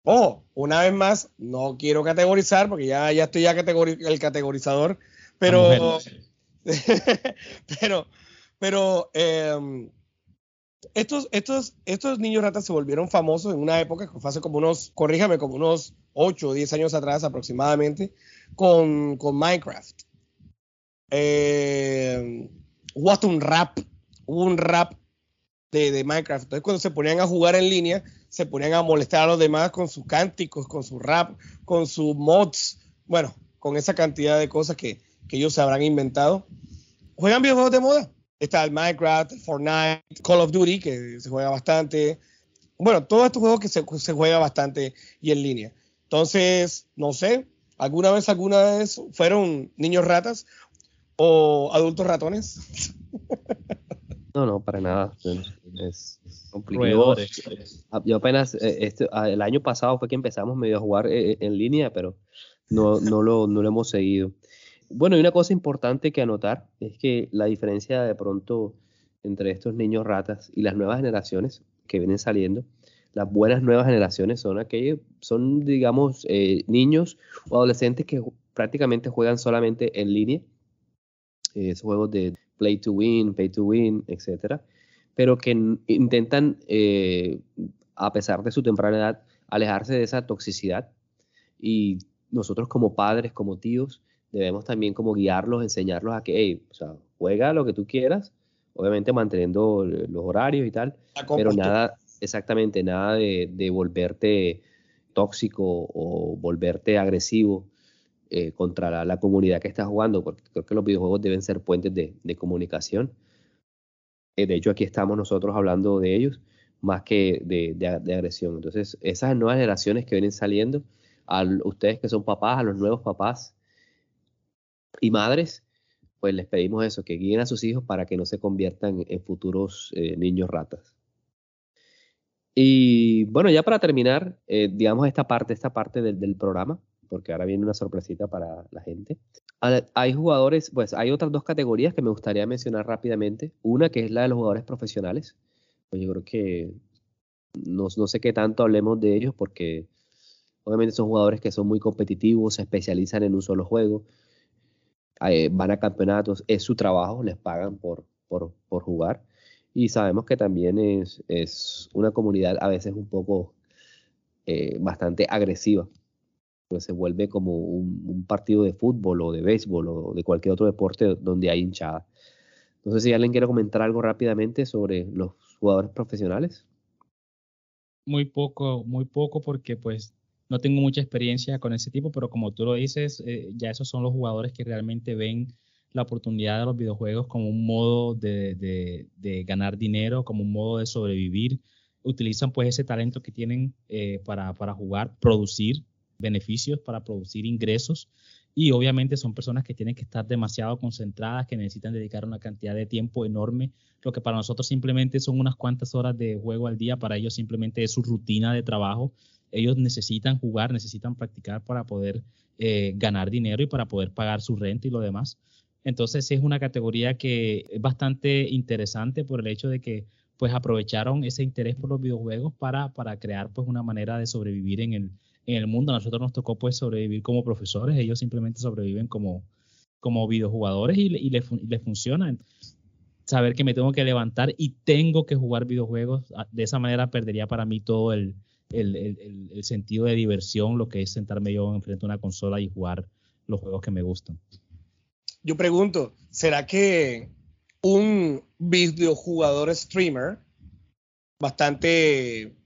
Oh, una vez más, no quiero categorizar porque ya, ya estoy ya categori el categorizador, pero, pero, pero eh, estos, estos, estos niños ratas se volvieron famosos en una época que fue hace como unos, corríjame, como unos 8 o 10 años atrás aproximadamente, con, con Minecraft. Eh, hubo hasta un rap, hubo un rap de, de, Minecraft. Entonces, cuando se ponían a jugar en línea, se ponían a molestar a los demás con sus cánticos, con su rap, con sus mods, bueno, con esa cantidad de cosas que, que ellos se habrán inventado. ¿Juegan videojuegos de moda? Está el Minecraft, Fortnite, Call of Duty, que se juega bastante. Bueno, todos estos juegos que se, se juega bastante y en línea. Entonces, no sé, ¿alguna vez, alguna vez fueron niños ratas o adultos ratones? No, no, para nada. Es, complicado. Yo apenas, este, el año pasado fue que empezamos medio a jugar en línea, pero no, no, lo, no lo hemos seguido. Bueno, y una cosa importante que anotar es que la diferencia de pronto entre estos niños ratas y las nuevas generaciones que vienen saliendo, las buenas nuevas generaciones son aquellos, son digamos eh, niños o adolescentes que prácticamente juegan solamente en línea, eh, esos juegos de play to win, pay to win, etcétera, pero que intentan, eh, a pesar de su temprana edad, alejarse de esa toxicidad y nosotros como padres, como tíos, debemos también como guiarlos, enseñarlos a que, hey, o sea, juega lo que tú quieras, obviamente manteniendo los horarios y tal, pero nada, exactamente, nada de, de, volverte tóxico o volverte agresivo eh, contra la, la, comunidad que estás jugando, porque creo que los videojuegos deben ser puentes de, de comunicación. Eh, de hecho, aquí estamos nosotros hablando de ellos más que de, agresión. Entonces, esas nuevas generaciones que vienen saliendo, a ustedes que son papás, a los nuevos papás, y madres, pues les pedimos eso, que guíen a sus hijos para que no se conviertan en futuros eh, niños ratas. Y bueno, ya para terminar, eh, digamos esta parte, esta parte del, programa, porque ahora viene una sorpresita para la gente. Hay jugadores, pues hay otras dos categorías que me gustaría mencionar rápidamente. Una que es la de los jugadores profesionales. Pues yo creo que no, sé qué tanto hablemos de ellos porque obviamente son jugadores que son muy competitivos, se especializan en un solo juego, eh, van a campeonatos, es su trabajo, les pagan por, por, por jugar. Y sabemos que también es, es, una comunidad a veces un poco eh, bastante agresiva, pues se vuelve como un, partido de fútbol o de béisbol o de cualquier otro deporte donde hay hinchada. No sé si alguien quiere comentar algo rápidamente sobre los jugadores profesionales. Muy poco, muy poco porque pues no tengo mucha experiencia con ese tipo, pero como tú lo dices, eh, ya esos son los jugadores que realmente ven la oportunidad de los videojuegos como un modo de, ganar dinero, como un modo de sobrevivir. Utilizan pues ese talento que tienen eh, para jugar, producir beneficios, para producir ingresos y obviamente son personas que tienen que estar demasiado concentradas, que necesitan dedicar una cantidad de tiempo enorme, lo que para nosotros simplemente son unas cuantas horas de juego al día, para ellos simplemente es su rutina de trabajo. Ellos necesitan jugar, necesitan practicar para poder eh, ganar dinero y para poder pagar su renta y lo demás. Entonces es una categoría que es bastante interesante por el hecho de que pues aprovecharon ese interés por los videojuegos para, para crear pues una manera de sobrevivir en el, en el mundo. A nosotros nos tocó pues sobrevivir como profesores, ellos simplemente sobreviven como, como videojugadores y, y les le funciona. Saber que me tengo que levantar y tengo que jugar videojuegos, ah, de esa manera perdería para mí todo el, el, el, el sentido de diversión, lo que es sentarme yo enfrente a una consola y jugar los juegos que me gustan. Yo pregunto, ¿será que un videojugador streamer bastante,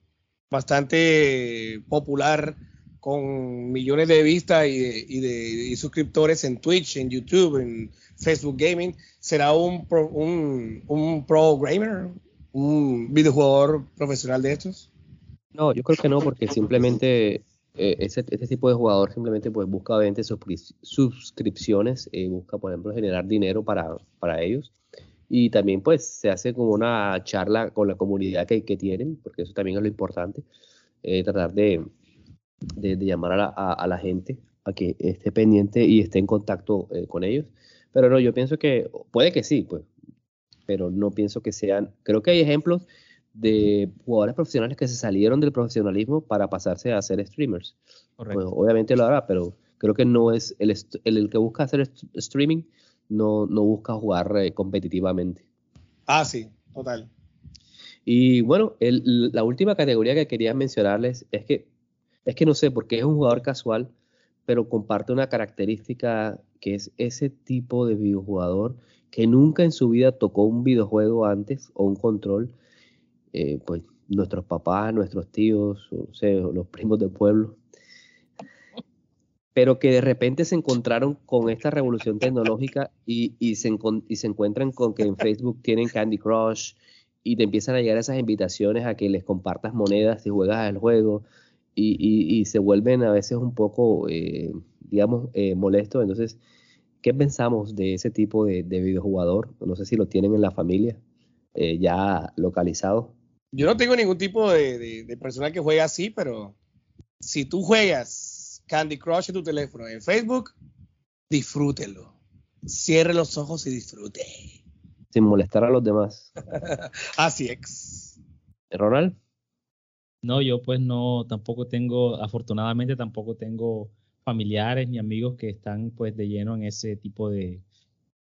bastante popular con millones de vistas y, de, y, de, y suscriptores en Twitch, en YouTube, en Facebook Gaming, ¿será un pro, un, un pro gamer? ¿Un videojugador profesional de estos? No, yo creo que no, porque simplemente eh, ese, este tipo de jugador simplemente pues busca obviamente suscripciones, eh, busca por ejemplo generar dinero para, para ellos y también pues se hace como una charla con la comunidad que, que tienen, porque eso también es lo importante, eh, tratar de, de, de llamar a la, a, a la, gente a que esté pendiente y esté en contacto eh, con ellos. Pero no, yo pienso que puede que sí, pues, pero no pienso que sean, creo que hay ejemplos de jugadores profesionales que se salieron del profesionalismo para pasarse a ser streamers. Pues, obviamente lo hará, pero creo que no es el, el, el que busca hacer streaming, no, no busca jugar eh, competitivamente. Ah, sí, total. Y bueno, el, la última categoría que quería mencionarles es que es que no sé, porque es un jugador casual, pero comparte una característica que es ese tipo de videojugador que nunca en su vida tocó un videojuego antes o un control, eh, pues nuestros papás, nuestros tíos, o sea, los primos del pueblo, pero que de repente se encontraron con esta revolución tecnológica y, se, y se encuentran con que en Facebook tienen Candy Crush y te empiezan a llegar esas invitaciones a que les compartas monedas si juegas el juego y, y, y, se vuelven a veces un poco, eh, digamos, eh, molestos. Entonces, ¿qué pensamos de ese tipo de, de, videojugador? No sé si lo tienen en la familia eh, ya localizado. Yo no tengo ningún tipo de, de, de, persona que juegue así, pero si tú juegas Candy Crush en tu teléfono en Facebook, disfrútelo. Cierre los ojos y disfrute. Sin molestar a los demás. así es. Ronald. No, yo pues no, tampoco tengo, afortunadamente tampoco tengo familiares ni amigos que están pues de lleno en ese tipo de,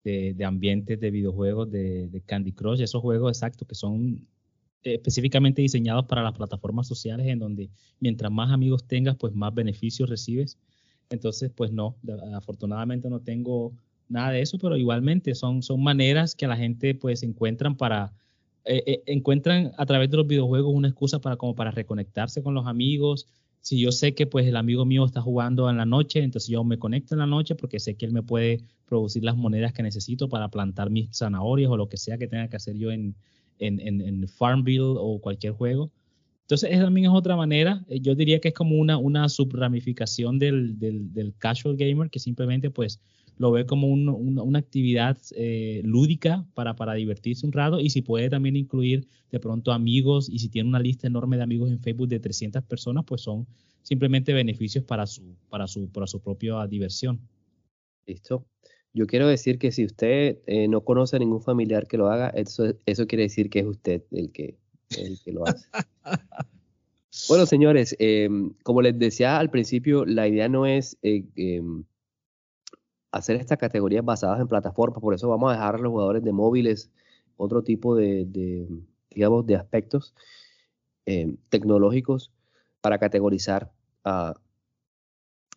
de, de ambientes de videojuegos de, Candy Crush, esos juegos exactos que son específicamente diseñados para las plataformas sociales en donde mientras más amigos tengas pues más beneficios recibes. Entonces pues no, afortunadamente no tengo nada de eso, pero igualmente son, son maneras que la gente pues encuentran para eh, eh, encuentran a través de los videojuegos una excusa para como para reconectarse con los amigos. Si yo sé que pues el amigo mío está jugando en la noche, entonces yo me conecto en la noche porque sé que él me puede producir las monedas que necesito para plantar mis zanahorias o lo que sea que tenga que hacer yo en, en, en, Farmville o cualquier juego. Entonces, esa también es otra manera. Eh, yo diría que es como una, una subramificación del, del casual gamer que simplemente pues lo ve como un, un, una actividad eh, lúdica para, para divertirse un rato y si puede también incluir de pronto amigos y si tiene una lista enorme de amigos en Facebook de 300 personas, pues son simplemente beneficios para su, para su, para su propia diversión. Listo. Yo quiero decir que si usted eh, no conoce a ningún familiar que lo haga, eso, eso quiere decir que es usted el que el que lo hace. Bueno, señores, em, como les decía al principio, la idea no es eh, em, hacer estas categorías basadas en plataformas, por eso vamos a dejar a los jugadores de móviles otro tipo de, digamos, de aspectos em, tecnológicos para categorizar a,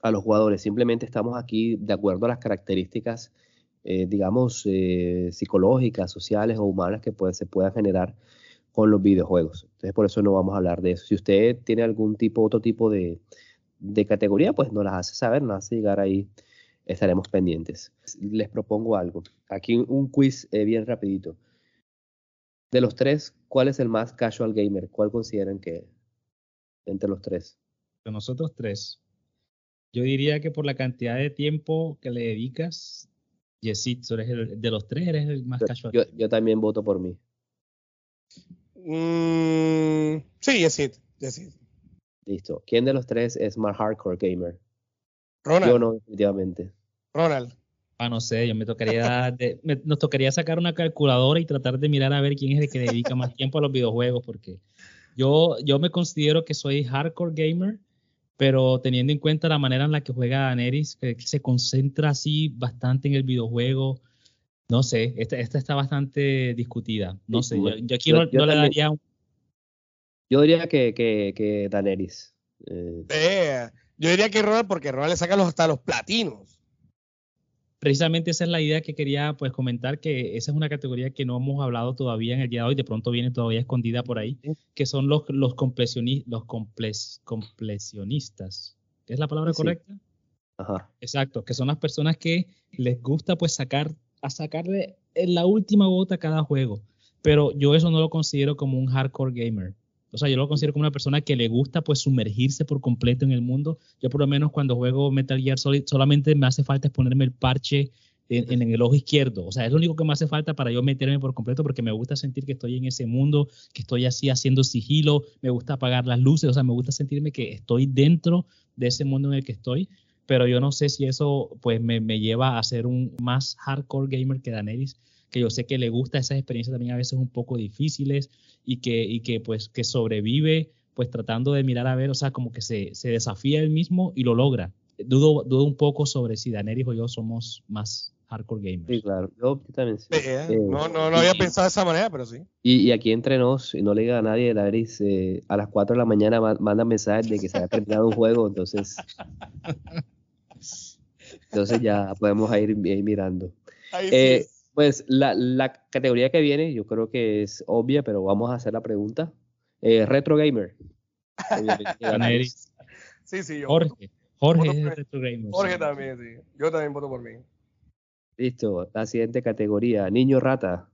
a, los jugadores. Simplemente estamos aquí de acuerdo a las características, eh, digamos, eh, psicológicas, sociales o humanas que se puedan generar con los videojuegos. Entonces, por eso no vamos a hablar de eso. Si usted tiene algún tipo, otro tipo de, categoría, pues nos las hace saber, nos hace llegar ahí, estaremos pendientes. Les propongo algo. Aquí un quiz eh, bien rapidito. De los tres, ¿cuál es el más casual gamer? ¿Cuál consideran que entre los tres? De nosotros tres. Yo diría que por la cantidad de tiempo que le dedicas, Yesit, eres de los tres eres el más casual. yo también voto por mí. Mm, sí, Yesid, Listo. ¿Quién de los tres es más hardcore gamer? Ronald. Yo no, definitivamente. Ronald. Ah, no sé, yo me tocaría, nos tocaría sacar una calculadora y tratar de mirar a ver quién es el que dedica más tiempo a los videojuegos, porque yo, yo me considero que soy hardcore gamer, pero teniendo en cuenta la manera en la que juega Daenerys, que se concentra así bastante en el videojuego, no sé, esta, esta está bastante discutida. No sé, yo, aquí no, le daría un... Yo diría que, que, que Daenerys. Eh. Yo diría que Ronald, porque Ronald le saca los, hasta los platinos. Precisamente esa es la idea que quería pues comentar, que esa es una categoría que no hemos hablado todavía en el día de hoy, de pronto viene todavía escondida por ahí, que son los, los, los completionistas. ¿Es la palabra correcta? Ajá. Exacto, que son las personas que les gusta pues sacar a sacarle la última gota a cada juego. Pero yo eso no lo considero como un hardcore gamer. O sea, yo lo considero como una persona que le gusta pues sumergirse por completo en el mundo. Yo por lo menos cuando juego Metal Gear Solid solamente me hace falta ponerme el parche en, el ojo izquierdo. O sea, es lo único que me hace falta para yo meterme por completo porque me gusta sentir que estoy en ese mundo, que estoy así haciendo sigilo, me gusta apagar las luces, o sea, me gusta sentirme que estoy dentro de ese mundo en el que estoy pero yo no sé si eso pues me, lleva a ser un más hardcore gamer que Daenerys, que yo sé que le gusta esas experiencias también a veces un poco difíciles y que, y que pues que sobrevive pues tratando de mirar a ver, o sea, como que se, se desafía él mismo y lo logra. Dudo, dudo un poco sobre si Daenerys o yo somos más hardcore gamers. Sí, claro. Yo también sí. Eh, no, no, no había pensado de esa manera, pero sí. Y, y aquí entre nos, y no le diga a nadie, Daenerys eh, a las 4 de la mañana manda mensajes de que se ha terminado un juego, entonces entonces ya podemos ir, mirando. Eh, pues la, categoría que viene, yo creo que es obvia, pero vamos a hacer la pregunta. Eh, retro Gamer. sí, sí, yo. Jorge. Jorge es Retro Gamer. Jorge también, sí. Yo también voto por mí. Listo. La siguiente categoría, Niño Rata.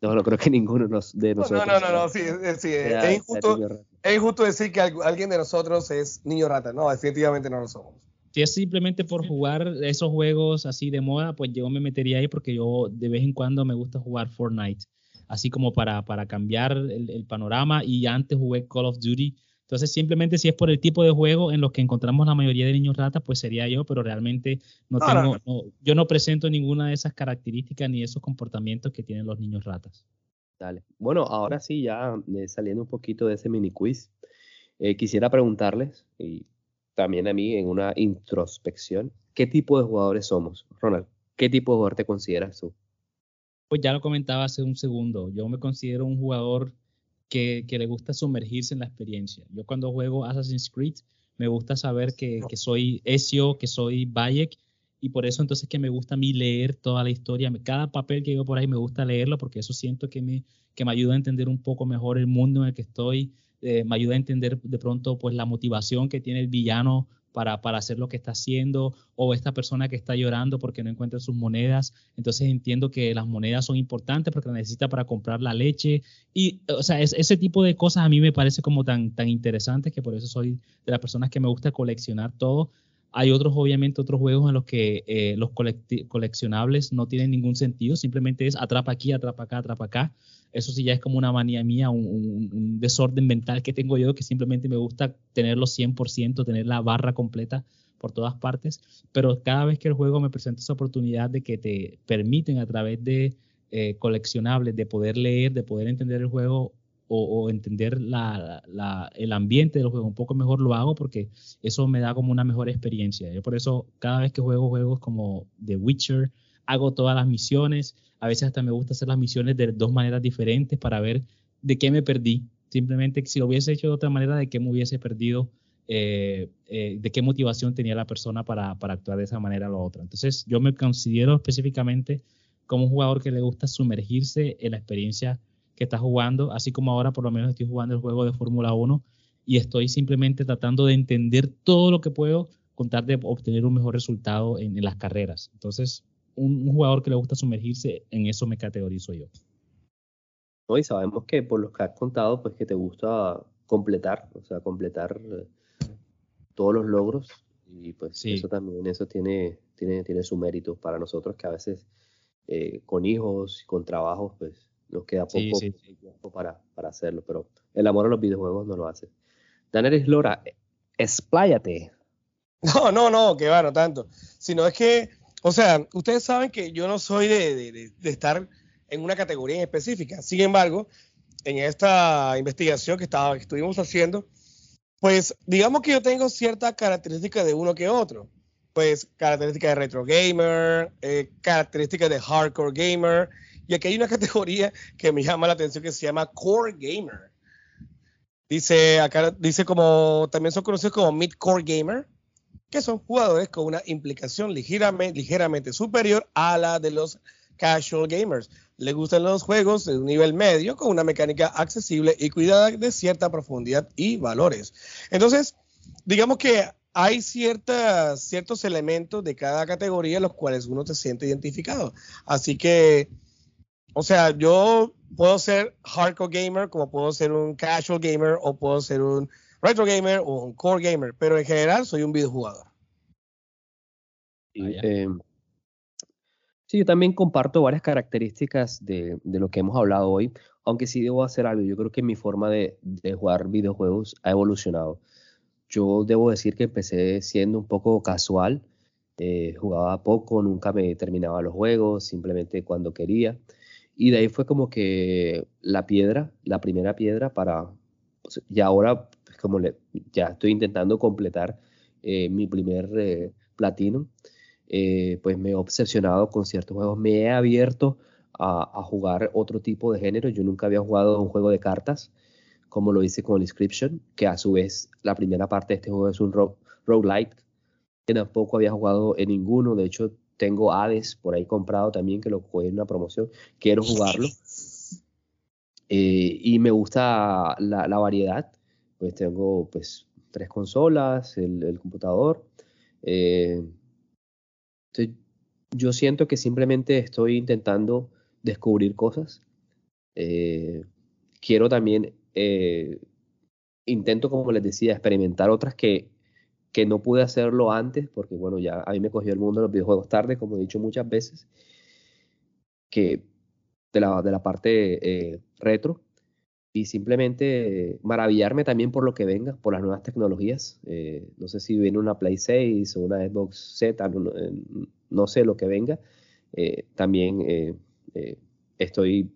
No, no creo que ninguno de nosotros. No, no, no, no, sí, sí es, injusto, es injusto decir que alguien de nosotros es niño rata. No, definitivamente no lo somos si es simplemente por jugar esos juegos así de moda, pues yo me metería ahí porque yo de vez en cuando me gusta jugar Fortnite, así como para, para cambiar el, panorama y antes jugué Call of Duty. Entonces simplemente si es por el tipo de juego en los que encontramos la mayoría de niños ratas, pues sería yo, pero realmente no, tengo, yo no presento ninguna de esas características ni esos comportamientos que tienen los niños ratas. Dale. Bueno, ahora sí, ya eh, saliendo un poquito de ese mini quiz, eh, quisiera preguntarles, y también a mí en una introspección, ¿qué tipo de jugadores somos? Ronald, ¿qué tipo de jugador te consideras tú? Pues ya lo comentaba hace un segundo, yo me considero un jugador que, le gusta sumergirse en la experiencia. Yo cuando juego Assassin's Creed me gusta saber que, soy Ezio, que soy Bayek, y por eso entonces que me gusta a mí leer toda la historia. Cada papel que veo por ahí me gusta leerlo porque eso siento que me, que me ayuda a entender un poco mejor el mundo en el que estoy, eh, me ayuda a entender de pronto pues la motivación que tiene el villano para, para, hacer lo que está haciendo, o esta persona que está llorando porque no encuentra sus monedas. Entonces entiendo que las monedas son importantes porque necesita para comprar la leche. Y, o sea, ese tipo de cosas a mí me parece como tan, tan interesantes que por eso soy de las personas que me gusta coleccionar todo. Hay otros, obviamente, otros juegos en los que eh, los coleccionables no tienen ningún sentido, simplemente es atrapa aquí, atrapa acá, atrapa acá. Eso sí ya es como una manía mía, un, desorden mental que tengo yo, que simplemente me gusta tenerlo 100%, tener la barra completa por todas partes, pero cada vez que el juego me presenta esa oportunidad de que te permiten a través de eh, coleccionables, de poder leer, de poder entender el juego o, entender el ambiente del juego un poco mejor, lo hago porque eso me da como una mejor experiencia. Yo por eso cada vez que juego juegos como The Witcher, hago todas las misiones. A veces hasta me gusta hacer las misiones de dos maneras diferentes para ver de qué me perdí. Simplemente si lo hubiese hecho de otra manera, de qué me hubiese perdido, eh, eh, de qué motivación tenía la persona para, para actuar de esa manera o la otra. Entonces yo me considero específicamente como un jugador que le gusta sumergirse en la experiencia que está jugando, así como ahora por lo menos estoy jugando el juego de Fórmula 1 y estoy simplemente tratando de entender todo lo que puedo contar de obtener un mejor resultado en, las carreras. Entonces, un, jugador que le gusta sumergirse, en eso me categorizo yo. No, y sabemos que por lo que has contado, pues que te gusta completar, o sea, completar eh, todos los logros y pues eso también, eso tiene, tiene, tiene su mérito para nosotros que a veces eh, con hijos con trabajos, pues nos queda poco tiempo para, para, hacerlo, pero el amor a los videojuegos no lo hace. Daniel Islora, expláyate. No, no, no, que va, no tanto. Sino es que, o sea, ustedes saben que yo no soy de, de, de estar en una categoría en específica. Sin embargo, en esta investigación que, estaba, que estuvimos haciendo, pues digamos que yo tengo ciertas características de uno que otro. Pues características de retro gamer, eh, características de hardcore gamer, y aquí hay una categoría que me llama la atención que se llama Core Gamer. Dice acá, dice como, también son conocidos como Mid-Core Gamer, que son jugadores con una implicación ligeramente, ligeramente superior a la de los casual gamers. Le gustan los juegos de un nivel medio con una mecánica accesible y cuidada de cierta profundidad y valores. Entonces, digamos que hay ciertas, ciertos elementos de cada categoría los cuales uno se siente identificado. Así que o sea, yo puedo ser hardcore gamer, como puedo ser un casual gamer, o puedo ser un retro gamer o un core gamer, pero en general soy un videojugador. Sí, eh, sí, yo también comparto varias características de, lo que hemos hablado hoy, aunque sí debo hacer algo. Yo creo que mi forma de, jugar videojuegos ha evolucionado. Yo debo decir que empecé siendo un poco casual, eh, jugaba poco, nunca me terminaba los juegos, simplemente cuando quería. Y de ahí fue como que la piedra, la primera piedra para, pues, y ahora pues, como ya estoy intentando completar eh, mi primer eh, platino, eh, pues me he obsesionado con ciertos juegos, me he abierto a, jugar otro tipo de género, yo nunca había jugado un juego de cartas, como lo hice con el Inscription, que a su vez la primera parte de este juego es un roguelike, que tampoco había jugado en ninguno, de hecho tengo Hades por ahí comprado también, que lo jugué en una promoción. Quiero jugarlo. Eh, y me gusta la, variedad. Pues tengo pues tres consolas, el, computador. Eh, yo siento que simplemente estoy intentando descubrir cosas. Eh, quiero también, intento, como les decía, experimentar otras que que no pude hacerlo antes, porque bueno, ya a mí me cogió el mundo de los videojuegos tarde, como he dicho muchas veces, que de la, de la parte eh, retro, y simplemente maravillarme también por lo que venga, por las nuevas tecnologías. Eh, no sé si viene una Play 6 o una Xbox Z, no, sé lo que venga. Eh, también estoy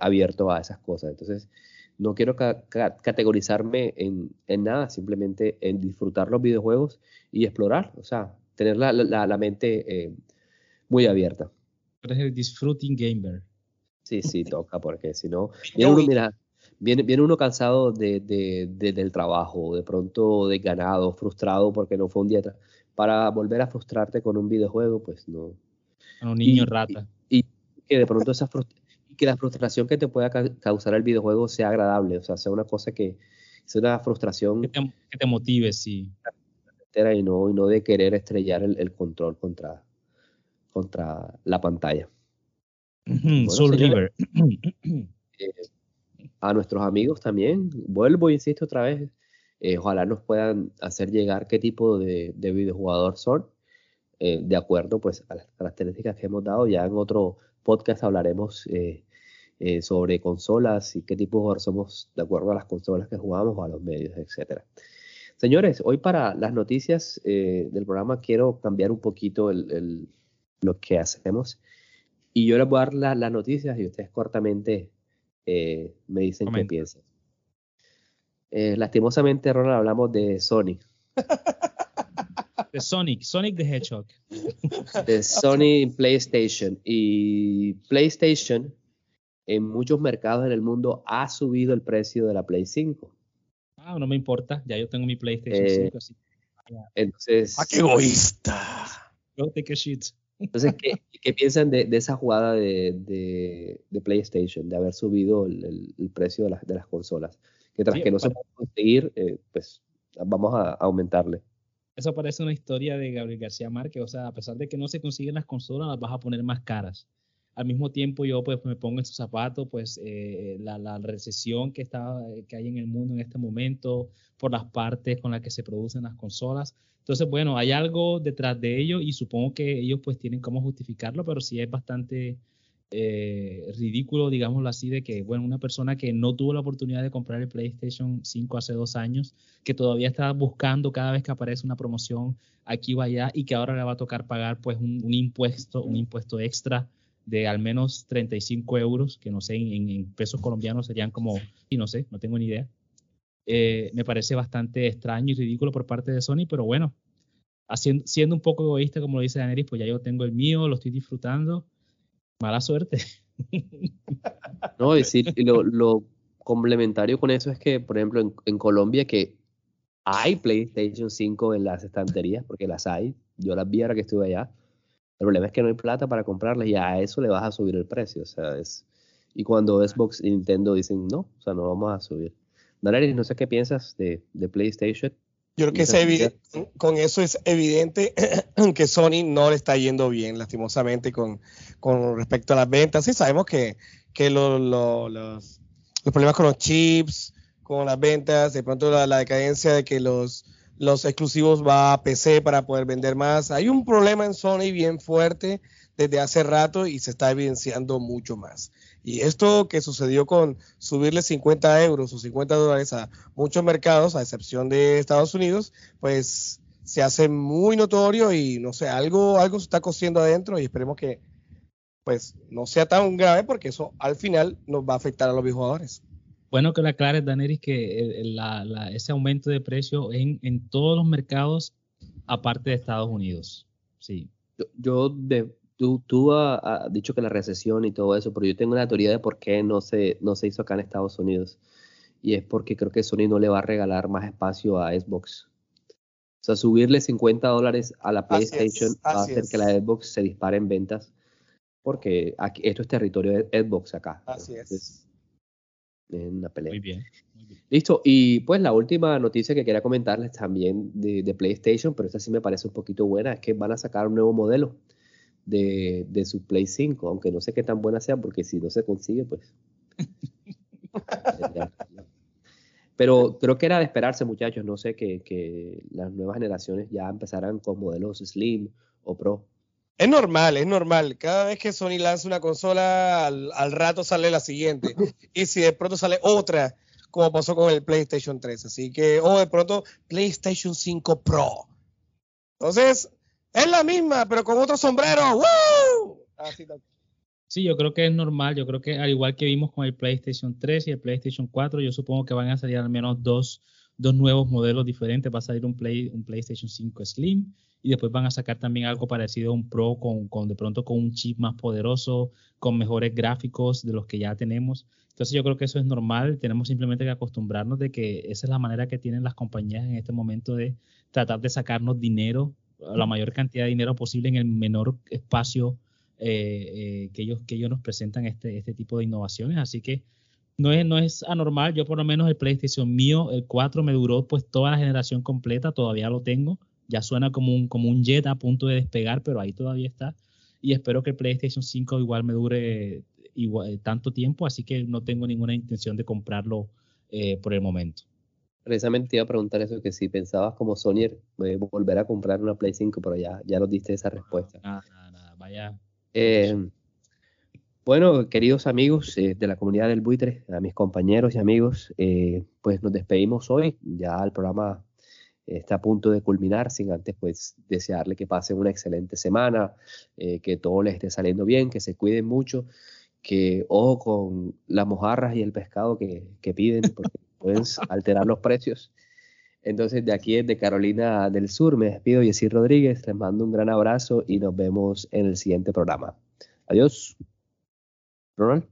abierto a esas cosas. Entonces, no quiero categorizarme en, nada, simplemente en disfrutar los videojuegos y explorar, o sea, tener la, mente eh, muy abierta. Eres el disfruting gamer. Sí, sí, toca, porque si no, viene uno, mira, viene, uno cansado de, del trabajo, de pronto desganado, frustrado porque no fue un día. Para volver a frustrarte con un videojuego, pues no. un niño rata. Y, que de pronto esa frustración que la frustración que te pueda causar el videojuego sea agradable, o sea, sea una cosa que sea una frustración que te, motive, sí. Y no, y no de querer estrellar el, control contra, contra la pantalla. Soul River. Eh, a nuestros amigos también, vuelvo e insisto otra vez, eh, ojalá nos puedan hacer llegar qué tipo de, de videojugador son, eh, de acuerdo pues a las características que hemos dado. Ya en otro podcast hablaremos eh, eh, sobre consolas y qué tipo de jugador somos de acuerdo a las consolas que jugamos o a los medios, etcétera. Señores, hoy para las noticias eh, del programa quiero cambiar un poquito el, lo que hacemos y yo les voy a dar las noticias y ustedes cortamente eh, me dicen qué piensan. Lastimosamente, Ronald, hablamos de Sony. De Sonic, Sonic the Hedgehog. De Sony PlayStation. Y PlayStation en muchos mercados en el mundo ha subido el precio de la Play 5. Ah, no me importa, ya yo tengo mi PlayStation 5 eh, así. Entonces. ¡Ah, qué egoísta! Go take a shit. Entonces, ¿qué, piensan de, esa jugada de, PlayStation, de haber subido el, precio de, de, las consolas? Que tras que no se puede conseguir, eh, pues vamos a, aumentarle. Eso parece una historia de Gabriel García Márquez, o sea, a pesar de que no se consiguen las consolas, las vas a poner más caras. Al mismo tiempo yo pues me pongo en sus zapatos, pues eh, la, la, recesión que, está, que hay en el mundo en este momento, por las partes con las que se producen las consolas. Entonces, bueno, hay algo detrás de ello y supongo que ellos pues tienen cómo justificarlo, pero sí es bastante eh, ridículo, digámoslo así, de que, bueno, una persona que no tuvo la oportunidad de comprar el PlayStation 5 hace dos años, que todavía está buscando cada vez que aparece una promoción aquí o allá y que ahora le va a tocar pagar pues un, impuesto, un impuesto extra de al menos 35 euros, que no sé, en, pesos colombianos serían como, y no sé, no tengo ni idea. Eh, me parece bastante extraño y ridículo por parte de Sony, pero bueno, haciendo, siendo un poco egoísta, como lo dice Daneris, pues ya yo tengo el mío, lo estoy disfrutando mala suerte. No, decir, lo, lo complementario con eso es que, por ejemplo, en, Colombia que hay PlayStation 5 en las estanterías, porque las hay, yo las vi ahora que estuve allá. El problema es que no hay plata para comprarlas y a eso le vas a subir el precio. O sea, es, y cuando Xbox y Nintendo dicen no, o sea, no vamos a subir. Daleris, no sé qué piensas de, de PlayStation. Yo creo que con eso es evidente que Sony no le está yendo bien, lastimosamente, con, con respecto a las ventas. Sí, sabemos que, que los, los, problemas con los chips, con las ventas, de pronto la, decadencia de que los, los exclusivos va a PC para poder vender más. Hay un problema en Sony bien fuerte desde hace rato y se está evidenciando mucho más. Y esto que sucedió con subirle 50 euros o 50 dólares a muchos mercados, a excepción de Estados Unidos, pues se hace muy notorio y no sé, algo, algo se está cosiendo adentro y esperemos que pues no sea tan grave porque eso al final nos va a afectar a los jugadores. Bueno que la aclares, Daneris, que ese aumento de precio en, en todos los mercados aparte de Estados Unidos. Sí. Yo, yo de, Tú, has dicho que la recesión y todo eso, pero yo tengo una teoría de por qué no se, no se hizo acá en Estados Unidos. Y es porque creo que Sony no le va a regalar más espacio a Xbox. O sea, subirle 50 dólares a la PlayStation va a hacer que la Xbox se dispare en ventas. Porque aquí, esto es territorio de Xbox acá. Así es. En una pelea. Muy bien, Listo. Y pues la última noticia que quería comentarles también de, de PlayStation, pero esta sí me parece un poquito buena, es que van a sacar un nuevo modelo de, de su Play 5, aunque no sé qué tan buena sea, porque si no se consigue, pues. Pero creo que era de esperarse, muchachos. No sé que, que, las nuevas generaciones ya empezarán con modelos Slim o Pro. Es normal, es normal. Cada vez que Sony lanza una consola, al, rato sale la siguiente. Y si de pronto sale otra, como pasó con el PlayStation 3. Así que, o de pronto, PlayStation 5 Pro. Entonces, es la misma, pero con otro sombrero. ¡Woo! sí, yo creo que es normal. Yo creo que al igual que vimos con el PlayStation 3 y el PlayStation 4, yo supongo que van a salir al menos dos, dos nuevos modelos diferentes. Va a salir un PlayStation 5 Slim y después van a sacar también algo parecido a un Pro con, con de pronto con un chip más poderoso, con mejores gráficos de los que ya tenemos. Entonces yo creo que eso es normal, tenemos simplemente que acostumbrarnos de que esa es la manera que tienen las compañías en este momento de tratar de sacarnos dinero la mayor cantidad de dinero posible en el menor espacio eh, eh, que, ellos, que ellos nos presentan este, este tipo de innovaciones. Así que no es, no es anormal. Yo por lo menos el PlayStation mío, el 4, me duró pues toda la generación completa, todavía lo tengo. Ya suena como un, como un jet a punto de despegar, pero ahí todavía está. Y espero que el PlayStation 5 igual me dure igual, tanto tiempo, así que no tengo ninguna intención de comprarlo eh, por el momento. Precisamente te iba a preguntar eso, que si pensabas como Sonier eh, volver a comprar una Play 5, pero ya, ya nos diste esa respuesta. Nada, nada, nada, vaya. Eh, bueno, queridos amigos eh, de la comunidad del buitre, a mis compañeros y amigos, pues nos despedimos hoy. Ya el programa está a punto de culminar, sin antes pues desearle que pasen una excelente semana, que todo les esté saliendo bien, que se cuiden mucho que ojo con las mojarras y el pescado que, que piden, porque pueden alterar los precios. Entonces, de aquí de Carolina del Sur, me despido, Jessy Rodríguez, les mando un gran abrazo y nos vemos en el siguiente programa. Adiós. Ronald.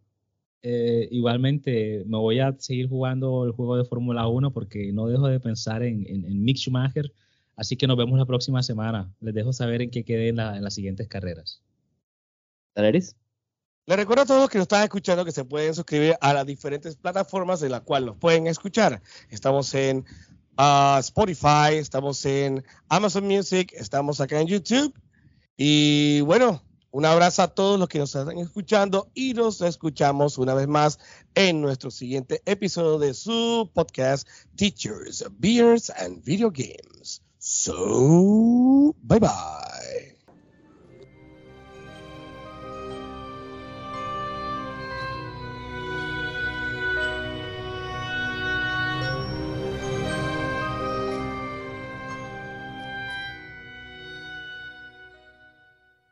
Eh, igualmente, me voy a seguir jugando el juego de Fórmula 1 porque no dejo de pensar en, en, Mick Schumacher. Así que nos vemos la próxima semana. Les dejo saber en qué quedé en, las siguientes carreras. ¿Daneris? Les recuerdo a todos que nos están escuchando que se pueden suscribir a las diferentes plataformas de las cuales nos pueden escuchar. Estamos en Spotify, estamos en Amazon Music, estamos acá en YouTube. Y bueno, un abrazo a todos los que nos están escuchando y nos escuchamos una vez más en nuestro siguiente episodio de su podcast Teachers, Beers and Video Games. So, bye bye.